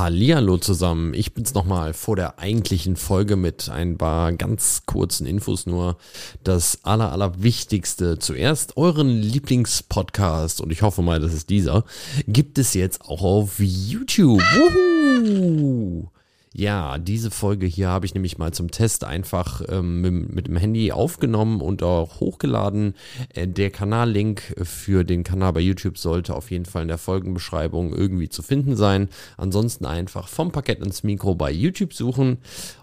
Hallihallo zusammen. Ich bin's nochmal vor der eigentlichen Folge mit ein paar ganz kurzen Infos nur. Das aller, aller Wichtigste zuerst. Euren Lieblingspodcast, und ich hoffe mal, das ist dieser, gibt es jetzt auch auf YouTube. Wuhu! Ja, diese Folge hier habe ich nämlich mal zum Test einfach ähm, mit, mit, dem Handy aufgenommen und auch hochgeladen. Äh, der Kanallink für den Kanal bei YouTube sollte auf jeden Fall in der Folgenbeschreibung irgendwie zu finden sein. Ansonsten einfach vom Parkett ins Mikro bei YouTube suchen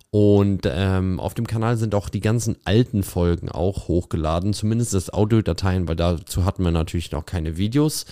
und ähm, auf dem Kanal sind auch die ganzen alten Folgen auch hochgeladen, zumindest das Audiodateien, weil dazu hatten wir natürlich noch keine Videos.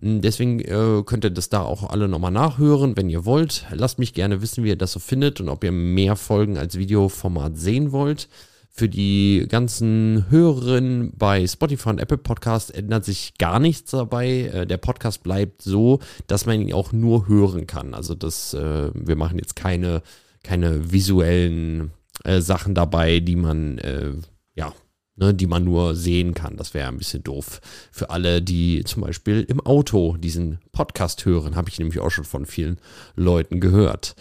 Hm, deswegen äh, könnt ihr das da auch alle nochmal nachhören, wenn ihr wollt. Lasst mich gerne wissen, wie ihr das so findet und ob ihr mehr Folgen als Videoformat sehen wollt. Für die ganzen Hörerinnen bei Spotify und Apple Podcast ändert sich gar nichts dabei. Äh, der Podcast bleibt so, dass man ihn auch nur hören kann. Also das, äh, wir machen jetzt keine keine visuellen äh, Sachen dabei, die man äh, ja ne, die man nur sehen kann. Das wäre ein bisschen doof für alle, die zum Beispiel im Auto diesen Podcast hören. Habe ich nämlich auch schon von vielen Leuten gehört.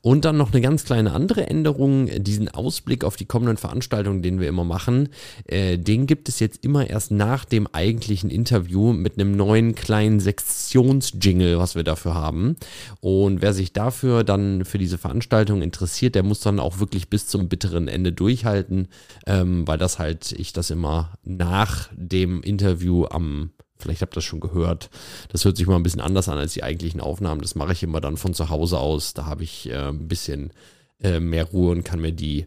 Und dann noch eine ganz kleine andere Änderung. Diesen Ausblick auf die kommenden Veranstaltungen, den wir immer machen, äh, den gibt es jetzt immer erst nach dem eigentlichen Interview mit einem neuen kleinen Sektionsjingle, was wir dafür haben. Und wer sich dafür dann für diese Veranstaltung interessiert, der muss dann auch wirklich bis zum bitteren Ende durchhalten, ähm, weil das halt ich das immer nach dem Interview am Vielleicht habt ihr das schon gehört. Das hört sich mal ein bisschen anders an als die eigentlichen Aufnahmen. Das mache ich immer dann von zu Hause aus. Da habe ich äh, ein bisschen äh, mehr Ruhe und kann mir die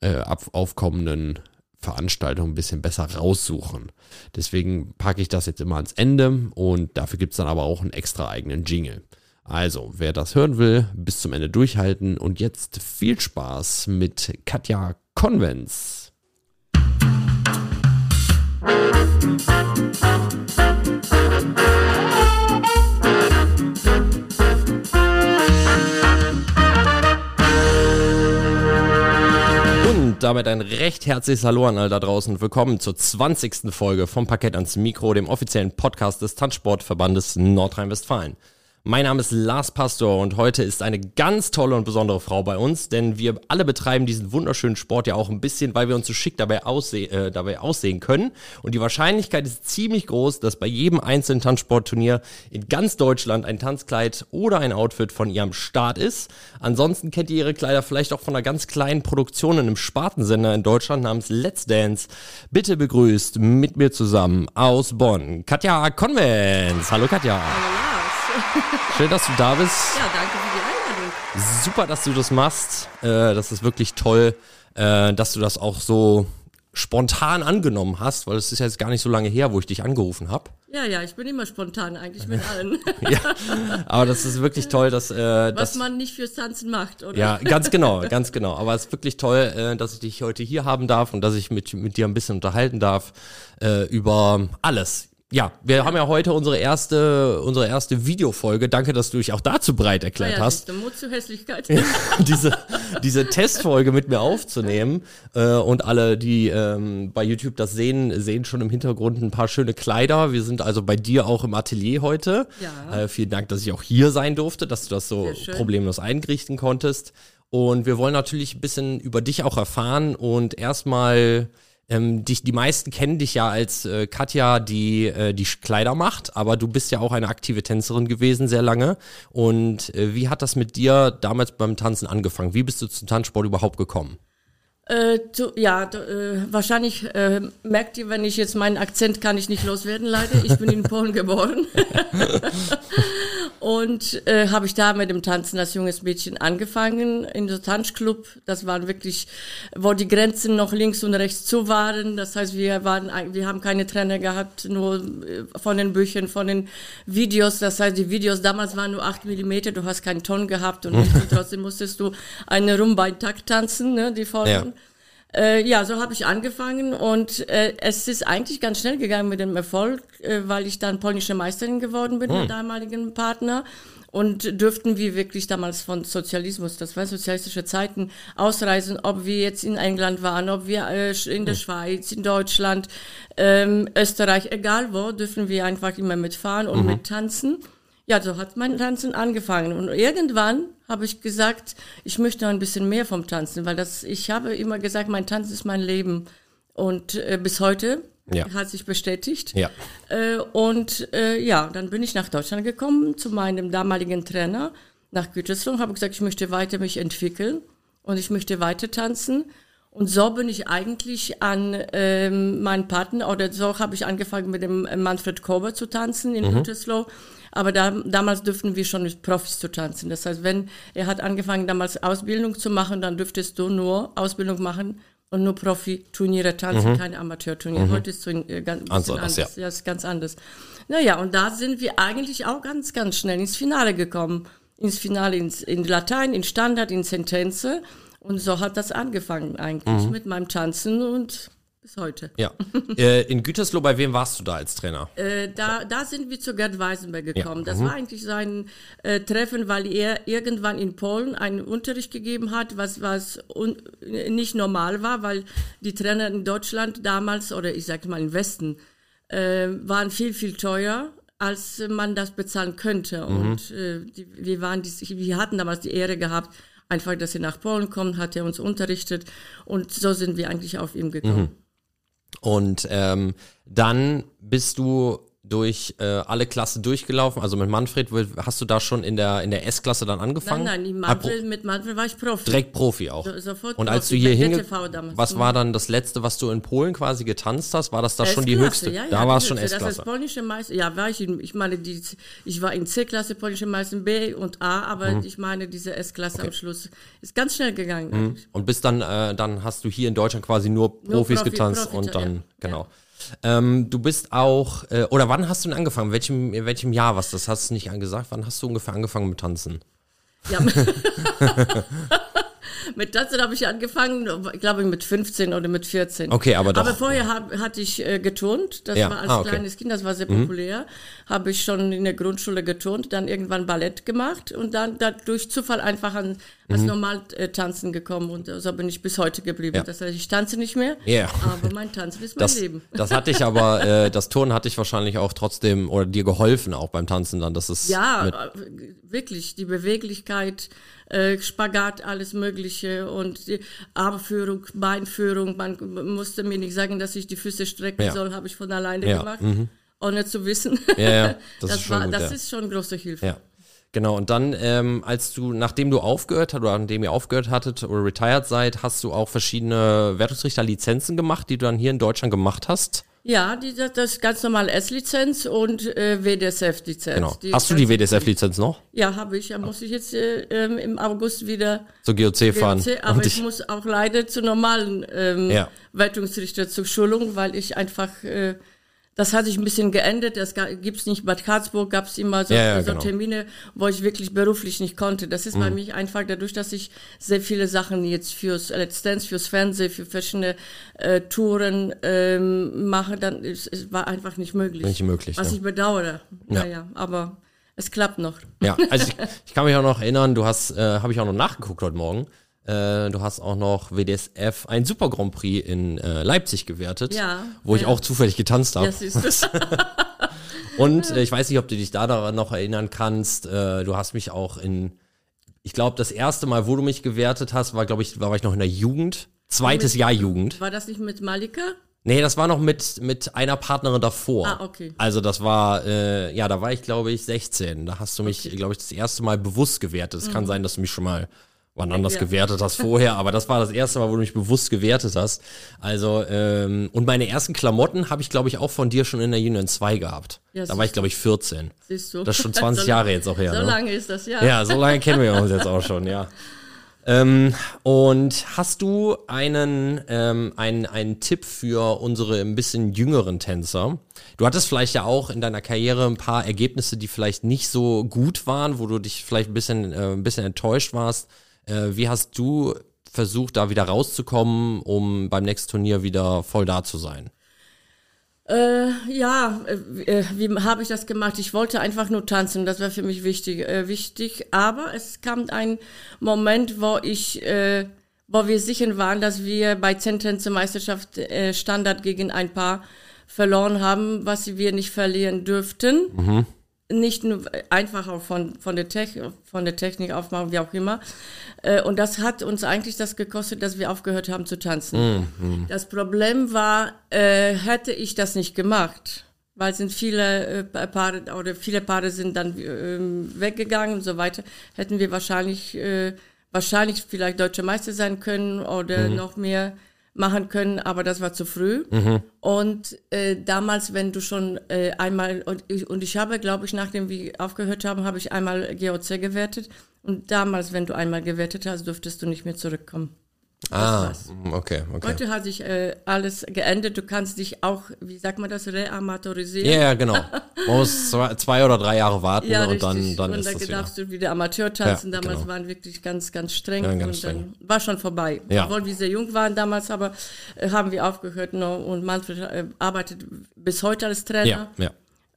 äh, aufkommenden Veranstaltungen ein bisschen besser raussuchen. Deswegen packe ich das jetzt immer ans Ende und dafür gibt es dann aber auch einen extra eigenen Jingle. Also, wer das hören will, bis zum Ende durchhalten und jetzt viel Spaß mit Katja Konvents. Damit ein recht herzliches Hallo an all da draußen. Willkommen zur 20. Folge vom Parkett ans Mikro, dem offiziellen Podcast des Tanzsportverbandes Nordrhein-Westfalen. Mein Name ist Lars Pastor und heute ist eine ganz tolle und besondere Frau bei uns, denn wir alle betreiben diesen wunderschönen Sport ja auch ein bisschen, weil wir uns so schick dabei, ausseh äh, dabei aussehen können. Und die Wahrscheinlichkeit ist ziemlich groß, dass bei jedem einzelnen Tanzsportturnier in ganz Deutschland ein Tanzkleid oder ein Outfit von ihr am Start ist. Ansonsten kennt ihr ihre Kleider vielleicht auch von einer ganz kleinen Produktion in einem Spartensender in Deutschland namens Let's Dance. Bitte begrüßt mit mir zusammen aus Bonn Katja Konvens. Hallo Katja. Hallo. Schön, dass du da bist. Ja, danke für die Einladung. Super, dass du das machst. Äh, das ist wirklich toll, äh, dass du das auch so spontan angenommen hast, weil es ist jetzt gar nicht so lange her, wo ich dich angerufen habe. Ja, ja, ich bin immer spontan, eigentlich mit allen. ja, aber das ist wirklich toll, dass... Äh, Was dass, man nicht fürs Tanzen macht, oder? Ja, ganz genau, ganz genau. Aber es ist wirklich toll, äh, dass ich dich heute hier haben darf und dass ich mit, mit dir ein bisschen unterhalten darf äh, über alles ja, wir haben ja heute unsere erste, unsere erste Videofolge. Danke, dass du dich auch dazu breit erklärt ja, ja, hast. Mut zur Hässlichkeit. diese, diese Testfolge mit mir aufzunehmen. Äh, und alle, die ähm, bei YouTube das sehen, sehen schon im Hintergrund ein paar schöne Kleider. Wir sind also bei dir auch im Atelier heute. Ja. Äh, vielen Dank, dass ich auch hier sein durfte, dass du das so problemlos eingerichten konntest. Und wir wollen natürlich ein bisschen über dich auch erfahren und erstmal ähm, dich, die meisten kennen dich ja als äh, Katja, die äh, die Kleider macht, aber du bist ja auch eine aktive Tänzerin gewesen sehr lange. Und äh, wie hat das mit dir damals beim Tanzen angefangen? Wie bist du zum Tanzsport überhaupt gekommen? Äh, du, ja, äh, wahrscheinlich äh, merkt ihr, wenn ich jetzt meinen Akzent kann ich nicht loswerden, leider. Ich bin in Polen geboren. und äh, habe ich da mit dem Tanzen als junges Mädchen angefangen in der Tanzclub. Das waren wirklich, wo die Grenzen noch links und rechts zu waren. Das heißt, wir waren, wir haben keine Trainer gehabt, nur äh, von den Büchern, von den Videos. Das heißt, die Videos damals waren nur acht Millimeter. Du hast keinen Ton gehabt und trotzdem musstest du eine Rumba-Takt tanzen, ne, die Folgen. Ja. Äh, ja, so habe ich angefangen und äh, es ist eigentlich ganz schnell gegangen mit dem Erfolg, äh, weil ich dann polnische Meisterin geworden bin hm. mit damaligen Partner und dürften wir wirklich damals von Sozialismus, das war sozialistische Zeiten, ausreisen, ob wir jetzt in England waren, ob wir äh, in der hm. Schweiz, in Deutschland, ähm, Österreich, egal wo, dürfen wir einfach immer mitfahren und mhm. mittanzen. Ja, so hat mein Tanzen angefangen und irgendwann habe ich gesagt, ich möchte noch ein bisschen mehr vom Tanzen, weil das, ich habe immer gesagt, mein Tanz ist mein Leben. Und äh, bis heute Ja. hat sich bestätigt. Ja. Äh, und äh, ja, dann bin ich nach Deutschland gekommen zu meinem damaligen Trainer nach Gütersloh, habe gesagt, ich möchte weiter mich entwickeln und ich möchte weiter tanzen. Und so bin ich eigentlich an ähm, meinen Partner, oder so habe ich angefangen mit dem Manfred Kober zu tanzen in Gütersloh. Aber da, damals dürften wir schon mit Profis zu tanzen. Das heißt, wenn er hat angefangen damals Ausbildung zu machen, dann dürftest du nur Ausbildung machen und nur Profi-Turniere tanzen, keine Amateurturniere. Heute ist es äh, ganz anders, anders. Ja, ist ganz anders. Naja, und da sind wir eigentlich auch ganz, ganz schnell ins Finale gekommen. Ins Finale ins, in Latein, in Standard, in Sentenze. Und so hat das angefangen eigentlich Mhm. mit meinem Tanzen und bis heute. Ja. äh, in Gütersloh, bei wem warst du da als Trainer? Äh, da, da sind wir zu Gerd Weisenberg gekommen. Ja, Das war eigentlich sein äh, Treffen, weil er irgendwann in Polen einen Unterricht gegeben hat, was, was nicht normal war, weil die Trainer in Deutschland damals, oder ich sage mal im Westen, äh, waren viel, viel teuer als man das bezahlen könnte. Und äh, die, wir, waren die, wir hatten damals die Ehre gehabt, einfach, dass er nach Polen kommt, hat er uns unterrichtet und so sind wir eigentlich auf ihn gekommen. Und ähm, dann bist du durch äh, alle Klassen durchgelaufen. Also mit Manfred, hast du da schon in der, in der S-Klasse dann angefangen? Nein, nein, Ah, Manfred, mit Manfred war ich Profi. Direkt Profi auch. So- sofort Und als du Profi, hier bei hinge... Was war dann das letzte, was du in Polen quasi getanzt hast? War das da schon die höchste? Ja, ja, da die war es schon. Das S-Klasse. polnische Meister. Ja, war ich in, ich meine, die, ich war in C-Klasse, polnische Meister B und A, aber Mhm. ich meine, diese S-Klasse am Schluss ist ganz schnell gegangen. eigentlich. Und bis dann, äh, dann hast du hier in Deutschland quasi nur Profis Profi- getanzt Profi- und dann, ja, genau. Ähm, du bist auch, äh, oder wann hast du denn angefangen? In welchem, in welchem Jahr was? Das hast du nicht gesagt. Wann hast du ungefähr angefangen mit Tanzen? Ja. mit Tanzen habe ich angefangen, ich glaube mit 15 oder mit 14. Okay, aber doch. Aber vorher hab, hatte ich äh, geturnt. Das Ja, war als ah, okay. kleines Kind, das war sehr populär. Habe ich schon in der Grundschule geturnt, dann irgendwann Ballett gemacht und dann da durch Zufall einfach an als normal äh, tanzen gekommen und so bin ich bis heute geblieben. Ja. Das heißt, ich tanze nicht mehr, Ja. aber mein Tanzen ist mein Das, Leben. das hatte ich aber, äh, das Turnen hatte ich wahrscheinlich auch trotzdem oder dir geholfen auch beim Tanzen dann. Das ist Ja, äh, wirklich, die Beweglichkeit, äh, Spagat, alles Mögliche und die Armführung, Beinführung. Man musste mir nicht sagen, dass ich die Füße strecken Ja. soll, habe ich von alleine Ja, mhm. gemacht, ohne zu wissen. Ja, das das ist schon war, gut, das ist schon große Hilfe. Genau, und dann, ähm, als du, nachdem du aufgehört hast oder nachdem ihr aufgehört hattet oder retired seid, hast du auch verschiedene Wertungsrichter-Lizenzen gemacht, die du dann hier in Deutschland gemacht hast. Ja, die, das das ist ganz normal S-Lizenz und äh, WDSF-Lizenz. Genau. Die hast du die WDSF-Lizenz noch? Ja, habe ich. Ja, muss ich jetzt äh, ähm, im August wieder Zur GOC fahren? WC, aber ich dich- muss auch leider zu normalen ähm, Ja. Wertungsrichter zur Schulung, weil ich einfach, äh, das hat sich ein bisschen geändert. Das ga- gibt's nicht. Bad Karlsburg gab's immer so, Ja, ja, so genau. Termine, wo ich wirklich beruflich nicht konnte. Das ist Mhm. bei mir einfach dadurch, dass ich sehr viele Sachen jetzt fürs Let's Dance, fürs Fernsehen, für verschiedene äh, Touren ähm, mache, dann ist, es war einfach nicht möglich. Nicht möglich, Was ja. ich bedauere. Ja. Naja, aber es klappt noch. Ja, also ich, ich kann mich auch noch erinnern, du hast, äh, habe ich auch noch nachgeguckt heute Morgen, äh, du hast auch noch WDSF ein Super Grand Prix in äh, Leipzig gewertet, Ja, wo ich ja. auch zufällig getanzt habe. Ja. Und äh, ich weiß nicht, ob du dich da daran noch erinnern kannst. Äh, du hast mich auch in, ich glaube, das erste Mal, wo du mich gewertet hast, war, glaube ich, war ich noch in der Jugend. Zweites Jahr Jugend. War das nicht mit Malika? Nee, das war noch mit, mit einer Partnerin davor. Ah, okay. Also das war, äh, ja, da war ich, glaube ich, 16. Da hast du mich, glaube ich, das erste Mal bewusst gewertet. Es kann sein, dass du mich schon mal wann anders. Ja. gewertet hast vorher, aber das war das erste Mal, wo du mich bewusst gewertet hast. Also, ähm, und meine ersten Klamotten habe ich, glaube ich, auch von dir schon in der Union 2 gehabt. Ja, da war ich, glaube ich, 14. Siehst du. Das ist schon 20 So- Jahre jetzt auch her. So ne? lange ist das, ja. Ja, so lange kennen wir uns jetzt auch schon, ja. Ähm, und hast du einen, ähm, einen, einen Tipp für unsere ein bisschen jüngeren Tänzer? Du hattest vielleicht ja auch in deiner Karriere ein paar Ergebnisse, die vielleicht nicht so gut waren, wo du dich vielleicht ein bisschen, äh, ein bisschen enttäuscht warst. Äh, wie hast du versucht, da wieder rauszukommen, um beim nächsten Turnier wieder voll da zu sein? Äh, ja, äh, äh, wie habe ich das gemacht? Ich wollte einfach nur tanzen, das war für mich wichtig, äh, wichtig. Aber es kam ein Moment, wo ich, äh, wo wir sicher waren, dass wir bei Zentänze Meisterschaft äh, Standard gegen ein Paar verloren haben, was wir nicht verlieren dürften. Nicht nur einfach auch von, von, der, Tech, von der Technik aufmachen, wie auch immer. Äh, und das hat uns eigentlich das gekostet, dass wir aufgehört haben zu tanzen. Mm, Das Problem war, äh, hätte ich das nicht gemacht, weil sind viele äh, Paare oder viele Paare sind dann äh, weggegangen und so weiter, hätten wir wahrscheinlich wahrscheinlich vielleicht deutsche Meister sein können oder mhm. noch mehr machen können, aber das war zu früh. Mhm. Und äh, damals, wenn du schon äh, einmal, und ich, und ich habe, glaube ich, nachdem wir aufgehört haben, habe ich einmal GOC gewertet. Und damals, wenn du einmal gewertet hast, durftest du nicht mehr zurückkommen. Ah, okay, okay. Heute hat sich äh, alles geändert. Du kannst dich auch, wie sagt man das, reamateurisieren. Ja, yeah, genau. Man muss zwei, zwei, oder drei Jahre warten ja, und dann, dann und ist dann das darfst du wieder Amateur tanzen. Ja, damals genau. waren wirklich ganz, ganz streng. Ja, ganz und streng. dann war schon vorbei. Ja. Obwohl wir sehr jung waren damals, aber äh, haben wir aufgehört. noch und Manfred äh, arbeitet bis heute als Trainer. Ja, ja.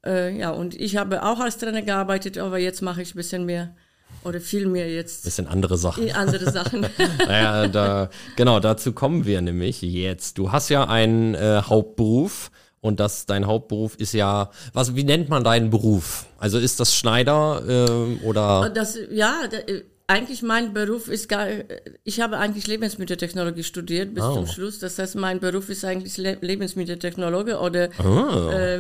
Äh, ja, und ich habe auch als Trainer gearbeitet, aber jetzt mache ich ein bisschen mehr oder viel mehr jetzt Bisschen andere Sachen. andere Sachen. Naja, da, genau, dazu kommen wir nämlich jetzt. Du hast ja einen äh, Hauptberuf und das, dein Hauptberuf ist ja, was, wie nennt man deinen Beruf? Also ist das Schneider äh, oder? Das, ja, da, äh, eigentlich mein Beruf ist gar, ich habe eigentlich Lebensmitteltechnologie studiert bis Oh. zum Schluss. Das heißt, mein Beruf ist eigentlich Le Lebensmitteltechnologe oder Oh. äh,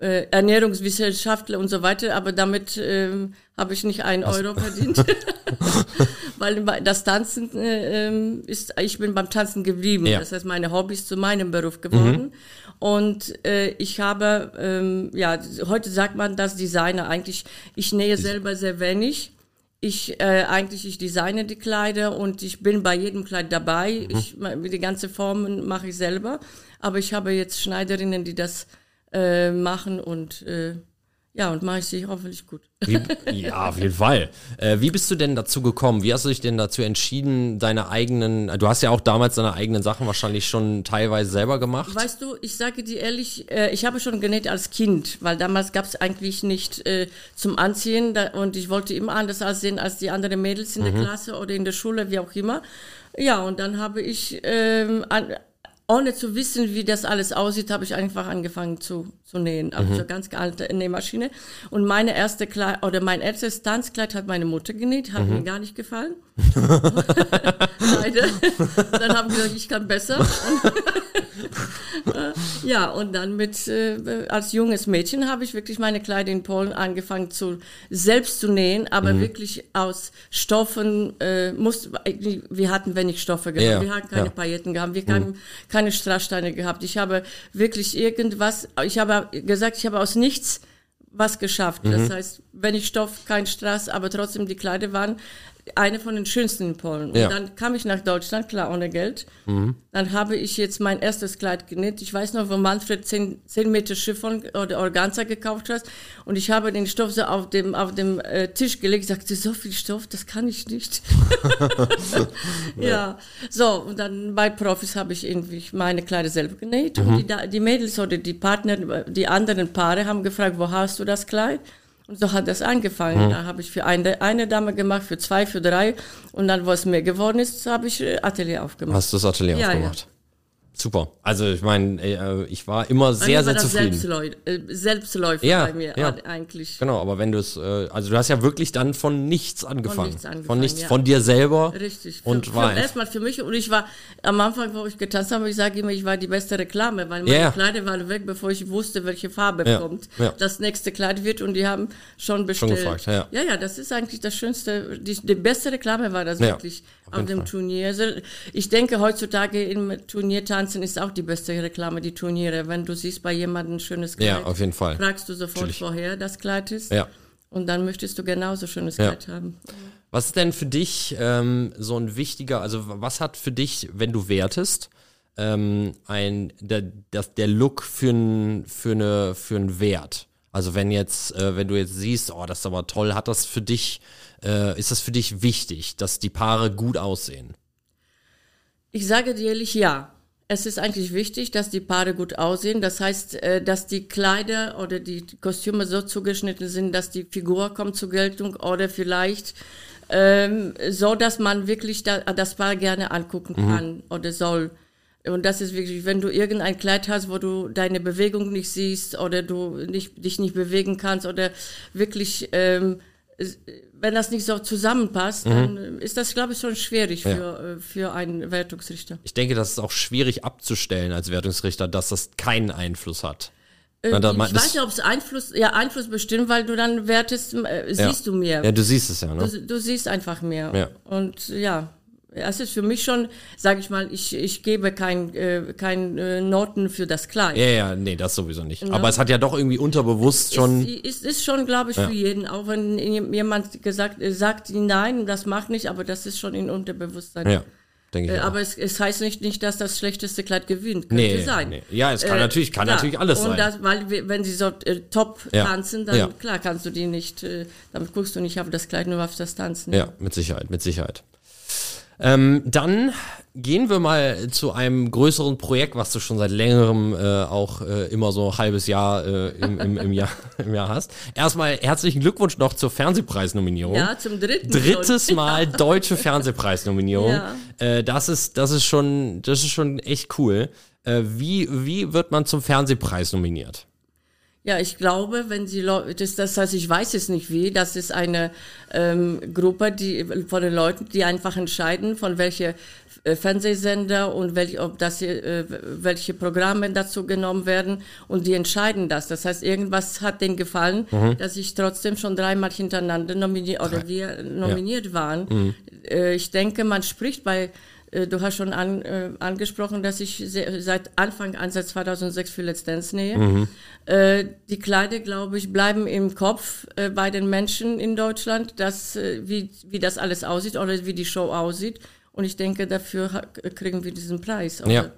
äh, Ernährungswissenschaftler und so weiter. Aber damit ähm, habe ich nicht einen Euro verdient. Weil das Tanzen äh, ähm, ist, ich bin beim Tanzen geblieben. Ja. Das heißt, meine Hobby ist zu meinem Beruf geworden. Und äh, ich habe, ähm, ja, heute sagt man das Designer eigentlich, ich nähe selber sehr wenig. Ich äh, eigentlich ich designe die Kleider und ich bin bei jedem Kleid dabei. Ich die ganze Formen mache ich selber, aber ich habe jetzt Schneiderinnen, die das äh, machen und äh, ja und mache ich sie hoffentlich gut. Wie, ja, auf jeden Fall. Äh, wie bist du denn dazu gekommen? Wie hast du dich denn dazu entschieden, deine eigenen, du hast ja auch damals deine eigenen Sachen wahrscheinlich schon teilweise selber gemacht. Weißt du, ich sage dir ehrlich, äh, ich habe schon genäht als Kind, weil damals gab es eigentlich nicht äh, zum Anziehen da, und ich wollte immer anders aussehen als die anderen Mädels in der Klasse oder in der Schule, wie auch immer. Ja, und dann habe ich, ähm, an, ohne zu wissen, wie das alles aussieht, habe ich einfach angefangen zu, zu nähen. Also so ganz alte Nähmaschine. Und meine erste Kleid, oder mein erstes Tanzkleid hat meine Mutter genäht, hat mir gar nicht gefallen. Leider. Dann haben wir gesagt, ich kann besser. Ja, und dann mit, äh, als junges Mädchen habe ich wirklich meine Kleider in Polen angefangen zu, selbst zu nähen, aber wirklich aus Stoffen, äh, muss, wir hatten wenig Stoffe gehabt, Ja, wir hatten keine ja. Pailletten gehabt, wir haben keine Strasssteine gehabt. Ich habe wirklich irgendwas, ich habe gesagt, ich habe aus nichts was geschafft. Das heißt, wenn ich Stoff, kein Strass, aber trotzdem die Kleider waren eine von den schönsten in Polen. Ja. Und dann kam ich nach Deutschland, klar, ohne Geld. Dann habe ich jetzt mein erstes Kleid genäht. Ich weiß noch, wo Manfred 10, 10 Meter Chiffon oder Organza gekauft hat. Und ich habe den Stoff so auf dem, auf dem äh, Tisch gelegt. Ich sagte, so viel Stoff, das kann ich nicht. ja, so. Und dann bei Profis habe ich irgendwie meine Kleider selber genäht. Und die, die Mädels oder die Partner, die anderen Paare haben gefragt, wo hast du das Kleid? Und so hat das angefangen. Da habe ich für eine, eine Dame gemacht, für zwei, für drei. Und dann, wo es mehr geworden ist, habe ich äh, Atelier aufgemacht. Hast du das Atelier Ja, aufgemacht? Super. Also ich meine, äh, ich war immer sehr, sehr zufrieden. Selbstläu äh, Selbstläufer Ja, bei mir ja. äh, eigentlich. Genau, aber wenn du es, äh, also du hast ja wirklich dann von nichts angefangen. nichts angefangen, Von nichts, ja. von dir selber. Richtig. Und für, war erstmal für mich und ich war am Anfang, wo ich getanzt habe, ich sage immer, ich war die beste Reklame, weil meine Ja. Kleider waren weg, bevor ich wusste, welche Farbe Ja, kommt. Das nächste Kleid wird und die haben schon bestellt. gefragt, ja. ja, ja, das ist eigentlich das Schönste. Die, die beste Reklame war das wirklich auf auf, dem Fall. Turnier. Also ich denke, heutzutage im Turniertanzen ist auch die beste Reklame, die Turniere. Wenn du siehst bei jemandem ein schönes Kleid, Ja, auf jeden Fall. fragst du sofort Natürlich. vorher das Kleid ist. Ja. Und dann möchtest du genauso schönes Ja. Kleid haben. Was ist denn für dich ähm, so ein wichtiger, also was hat für dich, wenn du wertest, ähm, ein, der, das, der Look für, ein, für, eine, für einen Wert? Also wenn jetzt, äh, wenn du jetzt siehst, oh, das ist aber toll, hat das für dich, äh, ist das für dich wichtig, dass die Paare gut aussehen? Ich sage dir ehrlich, ja. Es ist eigentlich wichtig, dass die Paare gut aussehen. Das heißt, äh, dass die Kleider oder die Kostüme so zugeschnitten sind, dass die Figur kommt zur Geltung oder vielleicht ähm, so, dass man wirklich da, das Paar gerne angucken kann oder soll. Und das ist wirklich, wenn du irgendein Kleid hast, wo du deine Bewegung nicht siehst oder du nicht, dich nicht bewegen kannst oder wirklich, ähm, wenn das nicht so zusammenpasst, dann ist das, glaube ich, schon schwierig für, äh, für einen Wertungsrichter. Ich denke, das ist auch schwierig abzustellen als Wertungsrichter, dass das keinen Einfluss hat. Äh, ich weiß nicht, ob es Einfluss, ja, Einfluss bestimmt, weil du dann wertest, äh, siehst du mehr. Ja, du siehst es ja, ne? Du, du siehst einfach mehr. Ja. Und ja, es ist für mich schon, sage ich mal, ich, ich gebe kein, äh, kein äh, Noten für das Kleid. Ja, ja, nee, das sowieso nicht. Aber es hat ja doch irgendwie unterbewusst schon. Ist, ist, ist schon, glaube ich, für jeden. Auch wenn jemand gesagt äh, sagt, nein, das macht nicht, aber das ist schon in Unterbewusstsein. Ja, denke ich. Äh, auch. aber es, es heißt nicht, nicht, dass das schlechteste Kleid gewinnt. Könnte Nee, sein. nee. Ja, es kann Äh, natürlich, kann natürlich alles und sein. Das, weil wenn sie so äh, top Ja. tanzen, dann Ja. klar kannst du die nicht, damit guckst du nicht auf das Kleid, nur auf das Tanzen. Ja, mit Sicherheit, mit Sicherheit. Ähm, dann gehen wir mal zu einem größeren Projekt, was du schon seit längerem äh, auch äh, immer so ein halbes Jahr äh, im, im, im, Jahr, im Jahr hast. Erstmal herzlichen Glückwunsch noch zur Fernsehpreisnominierung. Ja, zum dritten. Drittes schon. Mal deutsche Fernsehpreisnominierung. Ja. Äh, das ist, das ist schon, das ist schon echt cool. Äh, wie, wie wird man zum Fernsehpreis nominiert? Ja, ich glaube, wenn sie Leu- das, das heißt, ich weiß es nicht wie, das ist eine ähm, Gruppe die von den Leuten, die einfach entscheiden, von welche äh, Fernsehsender und welch, ob das äh, welche Programme dazu genommen werden und die entscheiden das. Das heißt, irgendwas hat denen gefallen, dass ich trotzdem schon dreimal hintereinander nominiert oder wir nominiert waren. Äh, ich denke, man spricht bei Du hast schon an, äh, angesprochen, dass ich se seit Anfang an, seit 2006 für Let's Dance nähe. Äh, die Kleider, glaube ich, bleiben im Kopf äh, bei den Menschen in Deutschland, dass, äh, wie, wie das alles aussieht oder wie die Show aussieht. Und ich denke, dafür kriegen wir diesen Preis. Oder Ja.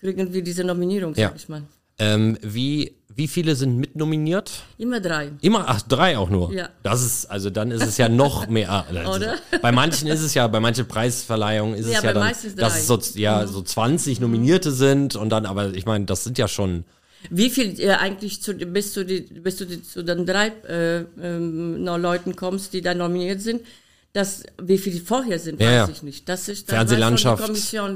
Kriegen wir diese Nominierung, Ja. sag ich mal. Ähm, wie, wie viele sind mitnominiert? Immer drei. Immer, ach, drei auch nur. Ja. Das ist, also dann ist es ja noch mehr. ah, das Oder? Bei manchen ist es ja, bei manchen Preisverleihungen ist Ja, es ja dann, dass es so, ja, so 20 Nominierte sind und dann, aber ich meine, das sind ja schon, Wie viel äh, eigentlich zu, bis, zu die, bis du die, zu den drei äh, ähm, Leuten kommst, die da nominiert sind, das, wie viel vorher sind, Ja, weiß ja. ich nicht. Das ist das Fernsehlandschaft.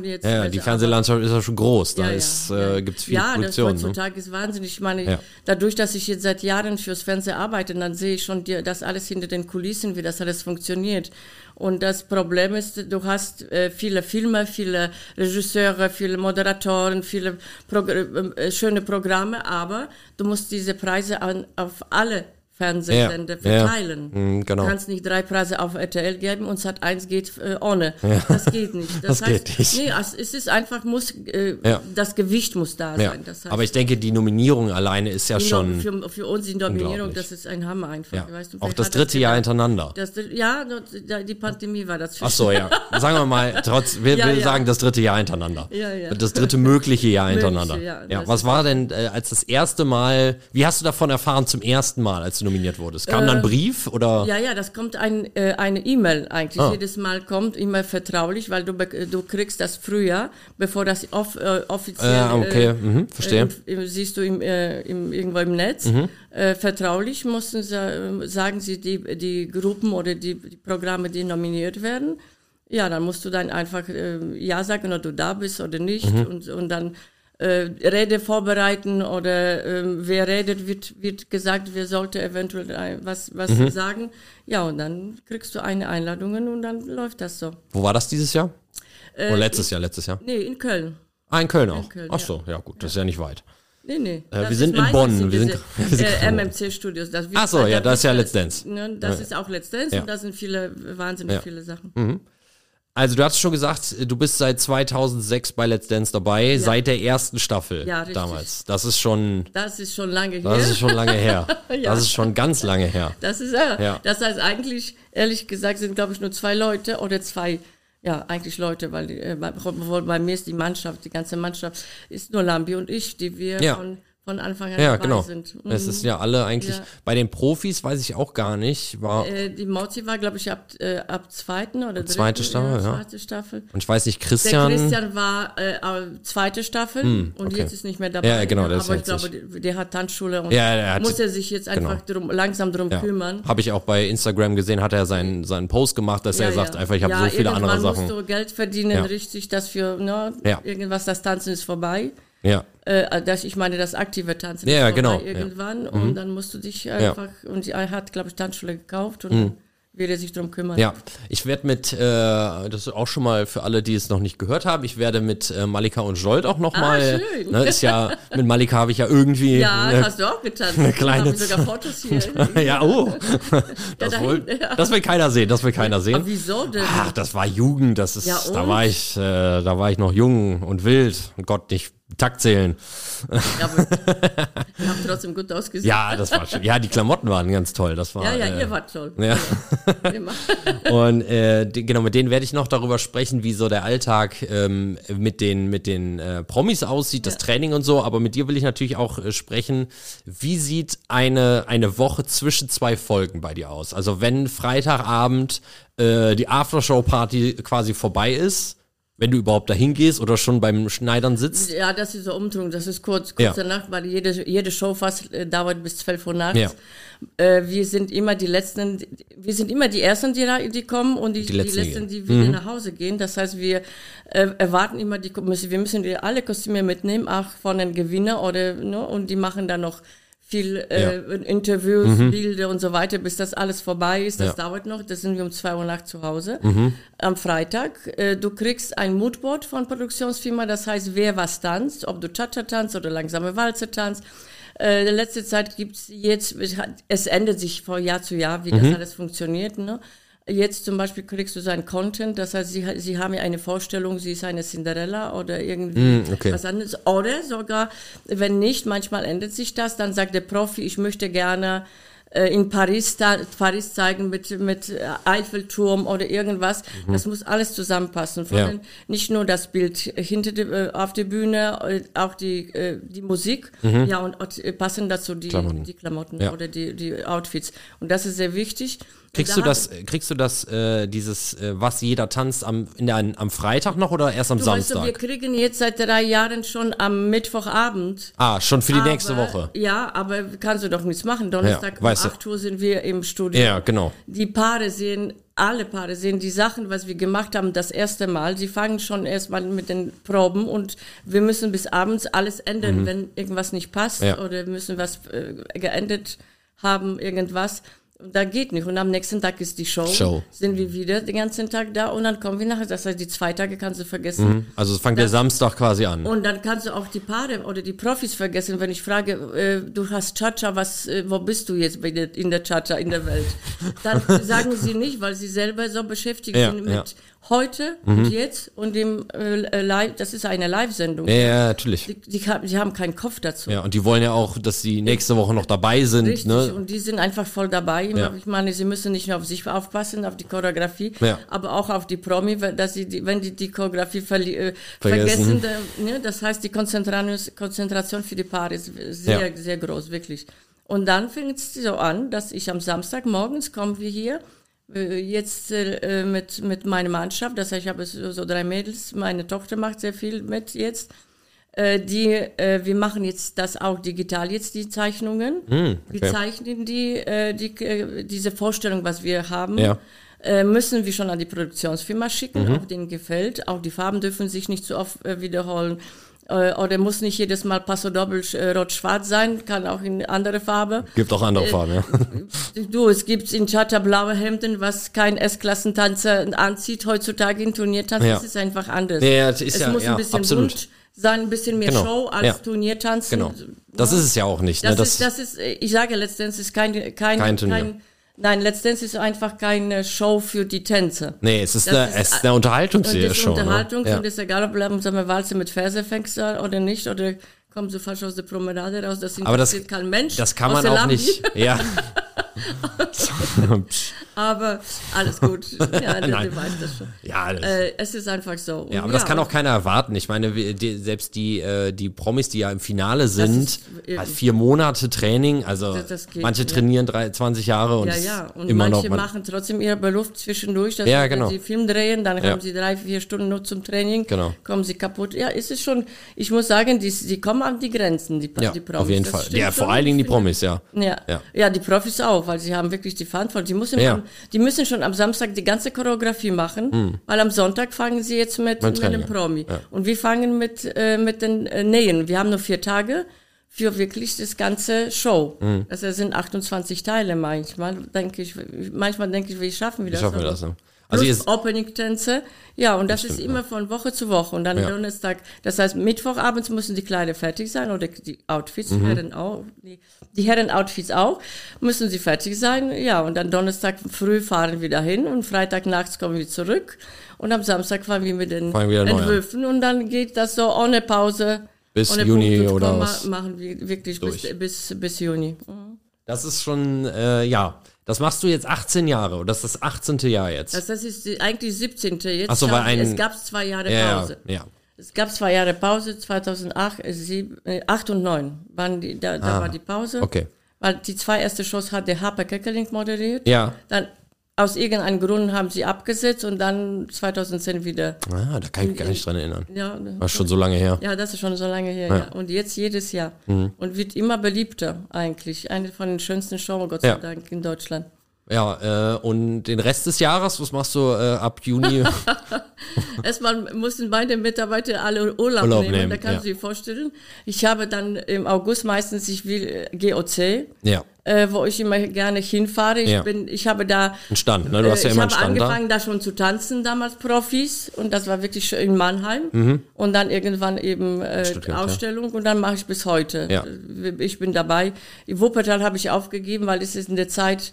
die jetzt. ja, die Fernsehlandschaft ist ja schon groß, da Ja, ja, ist, ja. äh, gibt's viel ja, Produktion. das Ne? heutzutage ist wahnsinnig. Ich meine, Ja. dadurch, dass ich jetzt seit Jahren fürs Fernsehen arbeite, dann sehe ich schon die, das alles hinter den Kulissen, wie das alles funktioniert. Und das Problem ist, du hast äh, viele Filme, viele Regisseure, viele Moderatoren, viele Progr äh, schöne Programme, aber du musst diese Preise an, auf alle Fernsehsender Ja, ja. verteilen. Mhm, genau. Du kannst nicht drei Preise auf RTL geben und Sat 1 geht äh, ohne. Das geht nicht. Das heißt, geht nicht. Nee, es es ist einfach, muss, äh, Ja. das Gewicht muss da Ja. sein. Das heißt, aber ich denke, die Nominierung alleine ist ja schon, für, für uns die Nominierung, das ist ein Hammer einfach. ja, Weißt du, auch das dritte Jahr gedacht? hintereinander. Das, ja, das- die Pandemie war das. Ach so, ja. Sagen wir mal, trotz, wir, Ja, wir ja. sagen das dritte Jahr hintereinander. Ja, ja. Das dritte mögliche Jahr Mögliche, hintereinander. ja, ja, das was war denn äh, als das erste Mal, wie hast du davon erfahren zum ersten Mal, als du nominiert wurdest? Kam dann ein Brief oder? Ja, ja, das kommt ein, äh, eine E-Mail eigentlich. Ah. Jedes Mal kommt immer vertraulich, weil du, du kriegst das früher, bevor das off, äh, offiziell Ah, okay, äh, mhm, verstehe. Mhm. Äh, im, siehst du im, äh, im, irgendwo im Netz. Äh, vertraulich mussten sie, äh, sagen sie die, die Gruppen oder die, die Programme, die nominiert werden. Ja, dann musst du dann einfach äh, Ja sagen, ob du da bist oder nicht. Mhm. Und, und dann äh, Rede vorbereiten oder ähm, wer redet, wird, wird gesagt, wer sollte eventuell was, was Mhm. sagen. Ja, und dann kriegst du eine Einladung und dann läuft das so. Wo war das dieses Jahr? Äh, Oder letztes Jahr, letztes Jahr? Nee, in Köln. Ah, in Köln auch. Köln, Ach so, ja gut, das ist ja nicht weit. Nee, nee. wir Das sind in Bonn. Wir sind- wir sind äh, gerade- MMC Studios. Das wird- Ach so, ja, da das ist ja Let's Dance. Ne, das ist auch Let's Dance Ja. und da sind viele, wahnsinnig Ja. viele Sachen. Also du hast schon gesagt, du bist seit 2006 bei Let's Dance dabei, seit der ersten Staffel Ja, richtig. damals. Das ist schon, Das ist schon lange das her. ist schon lange her. Ja. Das ist schon ganz lange her. Das ist ja. Ja. Das heißt eigentlich, ehrlich gesagt, sind glaube ich nur zwei Leute oder zwei, ja eigentlich Leute, weil äh, bei, bei mir ist die Mannschaft, die ganze Mannschaft ist nur Lambi und ich, die wir Ja. von von Anfang an Ja, genau. sind. Es Mhm. ist ja alle eigentlich, Ja. bei den Profis weiß ich auch gar nicht, war, Äh, die Mauzi war, glaube ich, ab, äh, ab zweiten oder dritten, zweite Staffel, ja. Zweite Staffel. und ich weiß nicht, Der Christian, Christian war äh, zweite Staffel und okay. jetzt ist nicht mehr dabei. Ja, genau, aber ich glaube, der, der hat Tanzschule und Ja, der hat- muss er sich jetzt einfach drum, langsam drum ja, kümmern. habe ich auch bei Instagram gesehen, hat er seinen, seinen Post gemacht, dass er sagt einfach, ich habe so viele andere Sachen. musst du Geld verdienen, richtig, dass für ne, irgendwas, das Tanzen ist vorbei. Ja, Äh, das, ich meine, das aktive Tanzen Ja, ja, genau, ja. irgendwann und dann musst du dich einfach, und er hat, glaube ich, Tanzschule gekauft und dann wird er sich drum kümmern. Mhm. ja. Ich werde mit, äh, das ist auch schon mal für alle, die es noch nicht gehört haben, ich werde mit äh, Malika und Jolt auch noch mal, Ah, schön. ne, ist ja, mit Malika habe ich ja irgendwie, Ja, ne, hast du auch getan. eine kleine Ich sogar Fotos hier. ja, oh, das, da wohl, ja. das will keiner sehen, das will keiner sehen. Aber wieso denn? Ach, das war Jugend, das ist, Ja, da war ich, äh, da war ich noch jung und wild und Gott nicht Takt zählen. Ja, aber ihr habt trotzdem gut ausgesehen. Ja, das war schön. Ja, die Klamotten waren ganz toll. Das war. ja, ja, äh, ihr wart toll. ja. Und äh, die, genau, mit denen werde ich noch darüber sprechen, wie so der Alltag ähm, mit den, mit den äh, Promis aussieht, das Training und so. Aber mit dir will ich natürlich auch äh, sprechen, wie sieht eine, eine Woche zwischen zwei Folgen bei dir aus? Also wenn Freitagabend äh, die Aftershow-Party quasi vorbei ist, wenn du überhaupt dahin gehst oder schon beim Schneidern sitzt. Ja, das ist so Umtrunk, das ist kurz, kurz Ja. danach, weil jede, jede Show fast äh, dauert bis 12 Uhr nachts. Ja. Äh, wir sind immer die Letzten, wir sind immer die Ersten, die, da- die kommen und die, Die die Letzten Letzten, gehen. die wieder nach Hause gehen. Das heißt, wir äh, erwarten immer die, wir müssen die alle Kostüme mitnehmen, auch von den Gewinner oder, ne, und die machen dann noch viel äh, Interviews, Bilder und so weiter, bis das alles vorbei ist. Das Ja. dauert noch. Da sind wir um zwei Uhr nachts zu Hause. Am Freitag. Äh, du kriegst ein Moodboard von Produktionsfirma, das heißt, wer was tanzt, ob du Cha-Cha tanzt oder langsame Walze tanzt. Äh, in letzter Zeit gibt's jetzt, es ändert sich von Jahr zu Jahr, wie das alles funktioniert. Ne? Jetzt zum Beispiel kriegst du so ein Content, das heißt, sie, sie haben ja eine Vorstellung, sie ist eine Cinderella oder irgendwie okay. was anderes. Oder sogar, wenn nicht, manchmal ändert sich das, dann sagt der Profi, ich möchte gerne äh, in Paris, Paris zeigen mit, mit äh, Eiffelturm oder irgendwas. Das muss alles zusammenpassen. Ja. den, nicht nur das Bild hinter der, äh, auf der Bühne, auch die, die Musik. Ja, und, und passen dazu die Klamotten. die Klamotten Ja. oder die, die Outfits. Und das ist sehr wichtig. Kriegst da du das, kriegst du das, äh, dieses, äh, was jeder tanzt am, in der, am Freitag noch oder erst am Du Samstag? wir kriegen jetzt seit drei Jahren schon am Mittwochabend ah, schon für die Aber- nächste Woche. Ja, aber kannst du doch nichts machen. Donnerstag Ja, um weißt du. 8 Uhr sind wir im Studio. Ja, genau. Die Paare sehen, alle Paare sehen die Sachen, was wir gemacht haben, das erste Mal. Sie fangen schon erstmal mit den Proben und wir müssen bis abends alles ändern, wenn irgendwas nicht passt Mhm. Ja. oder müssen was äh, geändert haben, irgendwas. Da geht nicht. Und am nächsten Tag ist die Show. Show. Sind wir wieder den ganzen Tag da und dann kommen wir nachher. Das heißt, die zwei Tage kannst du vergessen. Also es fängt der Samstag quasi an. Und dann kannst du auch die Paare oder die Profis vergessen, wenn ich frage, äh, du hast Cha-Cha, was, äh, wo bist du jetzt der, in der Cha-Cha in der Welt? Dann sagen sie nicht, weil sie selber so beschäftigt Ja, sind mit ja. Mhm. heute und jetzt und dem äh, Live, das ist eine Live-Sendung. ja, ja, natürlich. Die, die, haben- die haben keinen Kopf dazu. Ja, und die wollen ja auch, dass sie nächste Woche noch dabei sind. Richtig, Ne? und die sind einfach voll dabei. Ja. Ich meine, sie müssen nicht nur auf sich aufpassen, auf die Choreografie, Ja. aber auch auf die Promi, dass sie, die, wenn die die Choreografie äh, Vergessen. vergessen, dann, ne, das heißt, die Konzentration, für die Paare ist sehr, Ja. sehr groß, wirklich. Und dann fängt es so an, dass ich am Samstag morgens kommen wir hier, äh, jetzt äh, mit, mit meiner Mannschaft, das heißt, ich habe so, so drei Mädels, meine Tochter macht sehr viel mit jetzt. Äh, die, äh, wir machen jetzt das auch digital jetzt, die Zeichnungen. Wir okay. zeichnen die, äh, die, äh, diese Vorstellung, was wir haben. Ja. Äh, müssen wir schon an die Produktionsfirma schicken, ob denen gefällt. Auch die Farben dürfen sich nicht so oft äh, wiederholen. Äh, oder muss nicht jedes Mal Passo Doppel äh, rot-schwarz sein, kann auch in andere Farbe. Gibt auch Äh, andere Farben, ja. Du, es gibt in Chata blaue Hemden, was kein S-Klassentanzer anzieht heutzutage in Turniertanz. Ja. Das ist einfach anders. Ja, ist es ja- muss ja, ein bisschen absolut. bunt sein, ein bisschen mehr Genau. Show als Ja. Turniertanzen. Genau. Das ist es ja auch nicht. Ne? Das, ist, das ist, ich sage letztendlich ist kein, kein, Kein Turnier. kein nein, letztendlich ist einfach keine Show für die Tänzer. nee, es ist, das eine, ist- es ist eine das Unterhaltungsshow. ist Unterhaltung ne? ja. und es ist egal, ob du so eine Walze mit Verse fängst oder nicht, oder kommst du falsch aus der Promenade raus, das Aber das, interessiert kein Mensch. das kann man auch Lambi. nicht. Ja. aber alles gut. Ja, der weiß das schon. Ja, das- Äh, es ist einfach so. Ja, aber das ja, kann auch keiner erwarten. Ich meine, die, selbst die, äh, die Promis, die ja im Finale sind, ist halt vier Monate Training, also Das- das geht, manche ja. trainieren drei, 20 Jahre und Ja, es ja. Und immer manche noch. man- machen trotzdem ihre Beluft zwischendurch. Dass Ja, wenn genau. sie Film drehen, dann haben sie drei, vier Stunden nur zum Training. Genau. Kommen sie kaputt. Ja, es ist schon, ich muss sagen, die, die kommen an die Grenzen, die, die Promis. auf jeden Das Fall. Ja, vor allen Dingen die Promis. Ja. Ja. ja, die Profis auch, weil sie haben wirklich die Verantwortung. Die müssen, Ja. am, die müssen schon am Samstag die ganze Choreografie machen, weil am Sonntag fangen sie jetzt mit, Mit dem. Promi. Ja. Und wir fangen mit, äh, mit den äh, Nähen. Wir haben nur vier Tage für wirklich das ganze Show. Mhm. Also es sind 28 Teile manchmal. Denke ich, manchmal denke ich, wie schaffen wir Wie das? schaffen wir das? Ne? Also Plus Opening-Tänze. Ja, und das, ist immer von Woche zu Woche. Und dann Ja. Donnerstag, das heißt, Mittwochabends müssen die Kleider fertig sein oder die Outfits, Mhm. Herren auch, die, die Herren-Outfits auch, müssen sie fertig sein. Ja, und dann Donnerstag früh fahren wir dahin und Freitag nachts kommen wir zurück. Und am Samstag fahren wir mit den wir. Entwürfen und dann geht das so ohne Pause. Bis ohne Juni Punkt oder Komma was? machen wir wirklich bis, bis, bis Juni. Mhm. das ist schon, äh, ja, das machst du jetzt 18 Jahre und das ist das 18. Jahr jetzt. Das, das ist die, eigentlich 17. Jetzt Ach so, weil ein- es gab zwei Jahre ja, Pause. ja, ja. Es gab zwei Jahre Pause, 2008, äh, sieb- äh, 8 und 9 waren die, da, da war die Pause. Ah, okay. Weil die zwei erste Shows hat der Harper Keckeling moderiert. Ja. Dann aus irgendeinem Grund haben sie abgesetzt und dann 2010 wieder. Ah, da kann ich mich gar nicht dran erinnern. Ja, War schon so lange her. ja, das ist schon so lange her. Ja. Und jetzt jedes Jahr. Mhm. Und wird immer beliebter eigentlich. Eine von den schönsten Shows, Gott sei Ja. Dank, in Deutschland. Ja, äh, und den Rest des Jahres, was machst du äh, ab Juni? Erstmal mussten meine Mitarbeiter alle Urlaub, Urlaub nehmen. nehmen, da kannst ja. du dir vorstellen. Ich habe dann im August meistens, ich will äh, GOC, ja, äh, wo ich immer gerne hinfahre. Ich Ja. bin, ich habe da, ein Stand, ne? Du hast ja äh, ich immer einen habe Stand da. angefangen da. schon zu tanzen damals Profis und das war wirklich schon in Mannheim und dann irgendwann eben äh, Mhm. Stuttgart, ja. Ausstellung und dann mache ich bis heute. Ja. Äh, Ich bin dabei. In Wuppertal habe ich aufgegeben, weil es ist in der Zeit